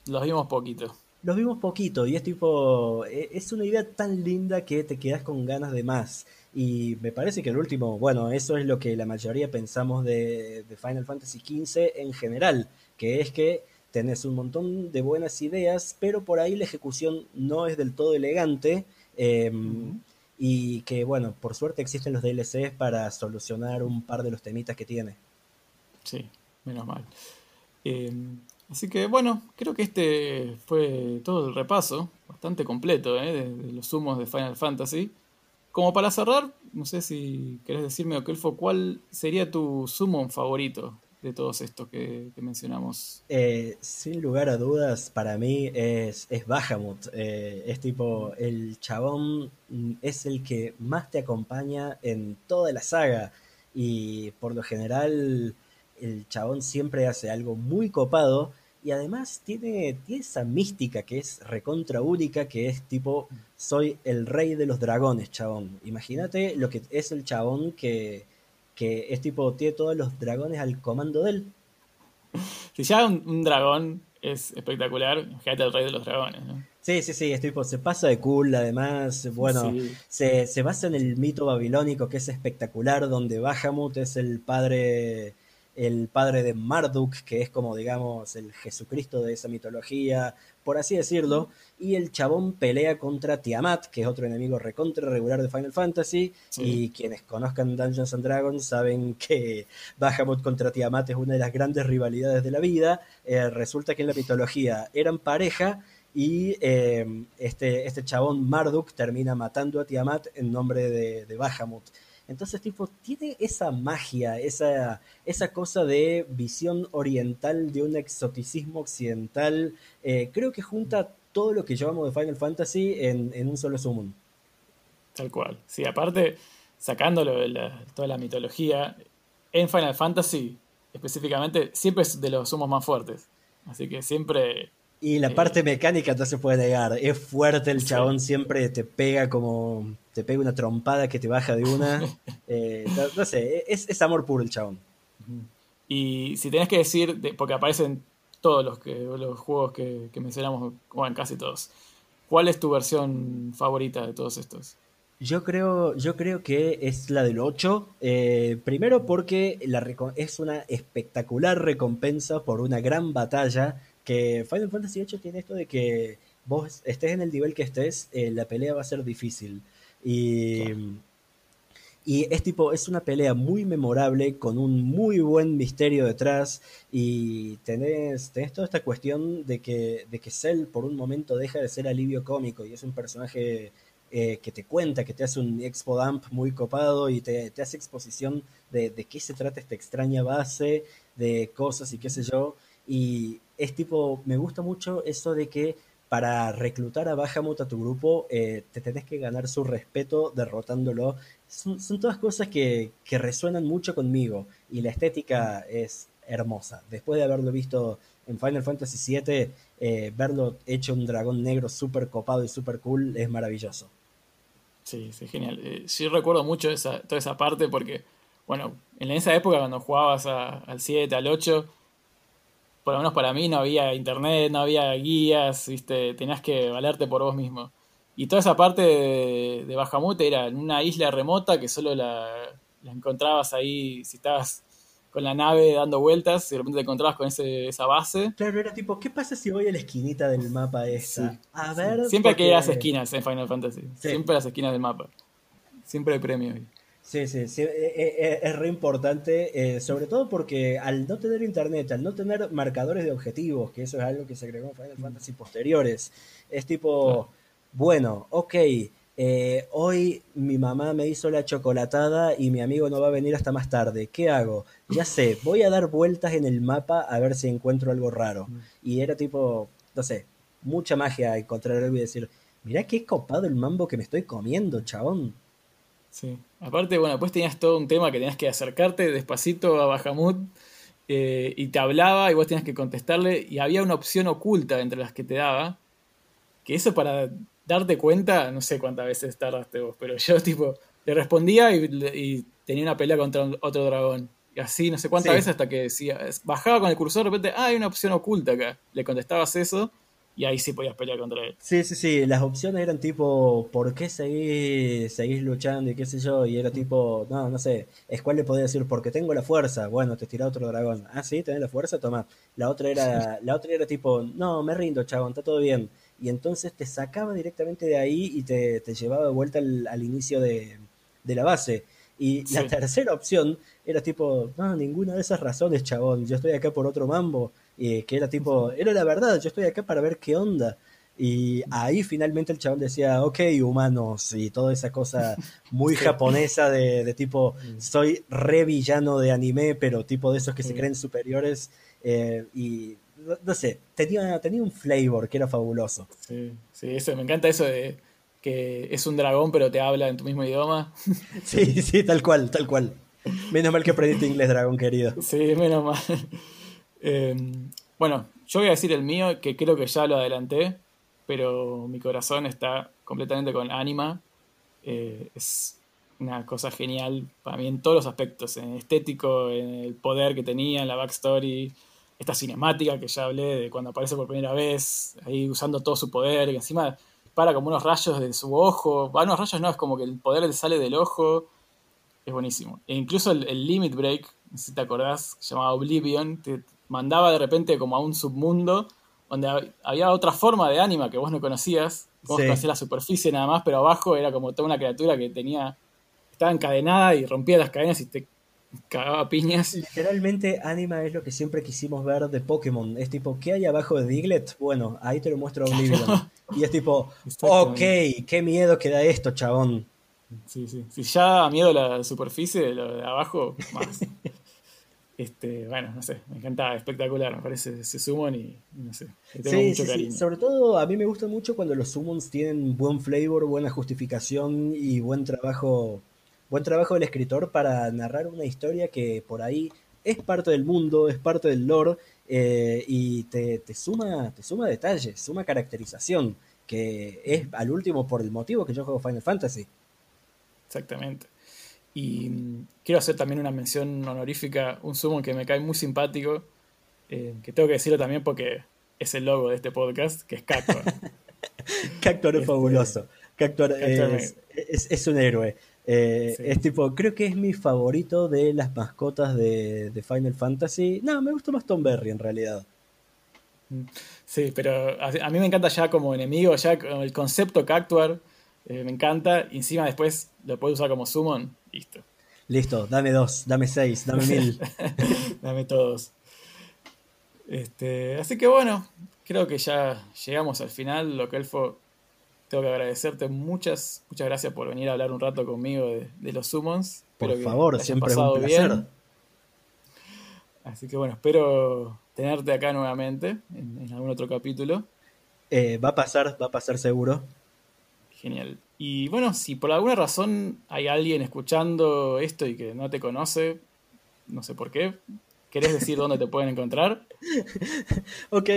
los vimos poquito. Los vimos poquito y es tipo, e, es una idea tan linda que te quedas con ganas de más. Y me parece que el último, bueno, eso es lo que la mayoría pensamos de, de Final Fantasy XV en general que es que tenés un montón de buenas ideas, pero por ahí la ejecución no es del todo elegante. Em, y que, bueno, por suerte existen los DLCs para solucionar un par de los temitas que tiene. Sí, menos mal. Em, así que, bueno, creo que este fue todo el repaso, bastante completo, ¿eh? de, los sumos de Final Fantasy. Como para cerrar, no sé si querés decirme, Okelfo, ¿cuál sería tu summon favorito de todos estos que, mencionamos? Eh, sin lugar a dudas, para mí es, es Bahamut. Eh, es tipo, el chabón es el que más te acompaña en toda la saga. Y por lo general el chabón siempre hace algo muy copado y además tiene, tiene esa mística que es recontra única, que es tipo, soy el rey de los dragones, chabón. Imagínate lo que es el chabón que, que es tipo, tiene todos los dragones al comando de él. Si ya un, dragón es espectacular, imagínate el rey de los dragones, ¿no? Sí, sí, sí, es tipo, se pasa de cool, además, bueno, se, se, basa en el mito babilónico que es espectacular, donde Bahamut es el padre el padre de Marduk, que es como, digamos, el Jesucristo de esa mitología, por así decirlo, y el chabón pelea contra Tiamat, que es otro enemigo recontra regular de Final Fantasy, y quienes conozcan Dungeons and Dragons saben que Bahamut contra Tiamat es una de las grandes rivalidades de la vida. Eh, resulta que en la mitología eran pareja, y eh, este, este chabón Marduk termina matando a Tiamat en nombre de, de Bahamut. Entonces, tipo, tiene esa magia, esa, esa cosa de visión oriental, de un exoticismo occidental. Eh, creo que junta todo lo que llevamos de Final Fantasy en, un solo summon. Tal cual. Sí, aparte, sacándolo de toda la mitología, en Final Fantasy, específicamente, siempre es de los sumos más fuertes. Así que siempre y la parte mecánica no se puede negar. Es fuerte el chabón, siempre te pega como. Te pega una trompada que te baja de una. Eh, no, sé, es, amor puro el chabón. Y si tenés que decir, porque aparecen todos los, que, los juegos que, mencionamos, bueno, casi todos. ¿Cuál es tu versión favorita de todos estos? Yo creo, yo creo que es la del 8. Eh, primero porque la, es una espectacular recompensa por una gran batalla que Final Fantasy VIII tiene esto de que vos estés en el nivel que estés, eh, la pelea va a ser difícil. Y, y es tipo, es una pelea muy memorable, con un muy buen misterio detrás, y tenés, tenés toda esta cuestión de que, de que Cell por un momento deja de ser alivio cómico y es un personaje eh, que te cuenta, que te hace un expo dump muy copado y te, te hace exposición de, de, qué se trata esta extraña base, de cosas y qué sé yo. Y es tipo, me gusta mucho eso de que para reclutar a Bahamut a tu grupo, eh, te tenés que ganar su respeto derrotándolo. Son, todas cosas que, resuenan mucho conmigo y la estética es hermosa. Después de haberlo visto en Final Fantasy VII, eh, verlo hecho un dragón negro súper copado y súper cool es maravilloso. Sí, sí, genial. Eh, sí recuerdo mucho toda esa parte porque, bueno, en esa época cuando jugabas al 7, al 8, por lo menos para mí no había internet, no había guías, ¿viste? tenías que valerte por vos mismo. Y toda esa parte de, de Bajamut era en una isla remota que solo la, encontrabas ahí si estabas con la nave dando vueltas y de repente te encontrabas con ese, esa base. Claro, era tipo, ¿qué pasa si voy a la esquinita del mapa esta? a ver. Siempre que las esquinas en Final Fantasy. Siempre las esquinas del mapa. Siempre hay premio. Sí, sí, sí, eh, eh, eh, es re importante, sobre todo porque al no tener internet, al no tener marcadores de objetivos, que eso es algo que se agregó en Final Fantasy posteriores, es tipo, bueno, ok, hoy mi mamá me hizo la chocolatada y mi amigo no va a venir hasta más tarde, ¿qué hago? Ya sé, voy a dar vueltas en el mapa a ver si encuentro algo raro. Y era tipo, no sé, mucha magia encontrar algo y decir, mirá qué copado el mambo que me estoy comiendo, chabón. Sí. Aparte, bueno, pues tenías todo un tema que tenías que acercarte despacito a Bahamut eh, y te hablaba y vos tenías que contestarle y había una opción oculta entre las que te daba, que eso para darte cuenta, no sé cuántas veces tardaste vos, pero yo tipo, le respondía y, tenía una pelea contra otro dragón. Y así, no sé cuántas veces hasta que decía, bajaba con el cursor, de repente, ah, hay una opción oculta acá. Le contestabas eso y ahí sí podías pelear contra él. Sí, sí, sí, las opciones eran tipo, ¿por qué seguís, seguís luchando y qué sé yo? Y era tipo, no, no sé, cual le podía decir, porque tengo la fuerza, bueno, te tira otro dragón. Ah, sí, tenés la fuerza, toma. La otra era, la otra era tipo, no, me rindo, chabón, está todo bien. Y entonces te sacaba directamente de ahí y te, llevaba de vuelta al, inicio de, la base. Y la tercera opción era tipo, no, ninguna de esas razones, chabón, yo estoy acá por otro mambo y que era tipo, era la verdad, yo estoy acá para ver qué onda. Y ahí finalmente el chabón decía, ok, humanos, y toda esa cosa muy japonesa de, tipo, mm. soy re villano de anime, pero tipo de esos que se mm. creen superiores. Eh, y no, sé, tenía, tenía un flavor que era fabuloso. Sí, sí, eso, me encanta eso de que es un dragón, pero te habla en tu mismo idioma. sí, sí, tal cual, tal cual. Menos mal que aprendiste inglés, dragón querido. Sí, menos mal. Em, bueno, yo voy a decir el mío, que creo que ya lo adelanté, pero mi corazón está completamente con Anima. Eh, es una cosa genial para mí en todos los aspectos, en estético, en el poder que tenía, en la backstory, esta cinemática que ya hablé de cuando aparece por primera vez, ahí usando todo su poder, y encima para como unos rayos de su ojo, bueno, unos rayos no, es como que el poder le sale del ojo, es buenísimo. E incluso el, Limit Break, si te acordás, se llamaba Oblivion, te mandaba de repente como a un submundo donde había otra forma de ánima que vos no conocías, vos conocías la superficie nada más, pero abajo era como toda una criatura que tenía, estaba encadenada y rompía las cadenas y te cagaba piñas. Literalmente, Anima es lo que siempre quisimos ver de Pokémon. Es tipo, ¿qué hay abajo de Diglett? Bueno, ahí te lo muestro Oblivion. y es tipo, ok, qué miedo que da esto, chabón. Sí, sí. Si ya miedo la superficie, lo de abajo, más. este, bueno, no sé, me encanta, espectacular, me parece ese summon y no sé. sí, sí, sí, sobre todo a mí me gusta mucho cuando los summons tienen buen flavor, buena justificación y buen trabajo buen trabajo del escritor para narrar una historia que por ahí es parte del mundo, es parte del lore eh, y te, suma, te suma detalles, suma caracterización, que es al último por el motivo que yo juego Final Fantasy. Exactamente. Y quiero hacer también una mención honorífica, un sumo que me cae muy simpático, eh, que tengo que decirlo también porque es el logo de este podcast, que es Cactor. Cactor es este, fabuloso. Cactor, es, un héroe. Eh, es tipo, creo que es mi favorito de las mascotas de, Final Fantasy. No, me gusta más Tom Berry en realidad. Mm, sí, pero a, mí me encanta ya como enemigo, ya el concepto Cactuar eh, me encanta. Y encima después lo puedes usar como summon, listo. Listo, dame dos, dame seis, dame mil. dame todos. Este, así que bueno, creo que ya llegamos al final. Lo que él fue tengo que agradecerte muchas, muchas gracias por venir a hablar un rato conmigo de, los summons. Por favor, siempre es un placer. Así que bueno, espero tenerte acá nuevamente en, algún otro capítulo. Eh, va a pasar, va a pasar seguro. Genial. Y bueno, si por alguna razón hay alguien escuchando esto y que no te conoce, no sé por qué, ¿Querés decir dónde te pueden encontrar? ok,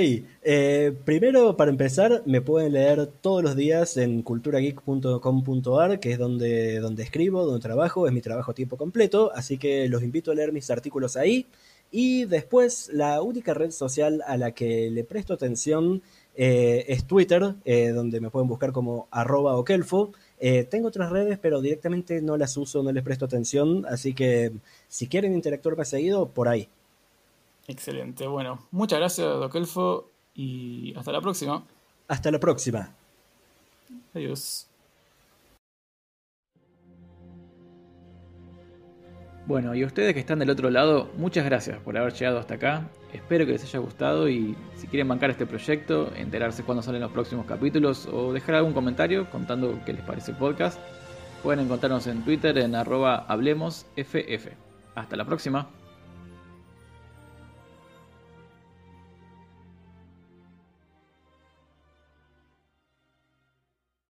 eh, primero para empezar me pueden leer todos los días en culturageek.com.ar, que es donde, donde escribo, donde trabajo, es mi trabajo tiempo completo, así que los invito a leer mis artículos ahí. Y después la única red social a la que le presto atención eh, es Twitter, eh, donde me pueden buscar como arroba okelfo. tengo otras redes, pero directamente no las uso, no les presto atención, así que si quieren interactuar más seguido, por ahí. Excelente. Bueno, muchas gracias, Doc Elfo, y hasta la próxima. Hasta la próxima. Adiós. Bueno, y ustedes que están del otro lado, muchas gracias por haber llegado hasta acá. Espero que les haya gustado y si quieren bancar este proyecto, enterarse cuándo salen los próximos capítulos o dejar algún comentario contando qué les parece el podcast, pueden encontrarnos en Twitter en arroba hablemosff. Hasta la próxima.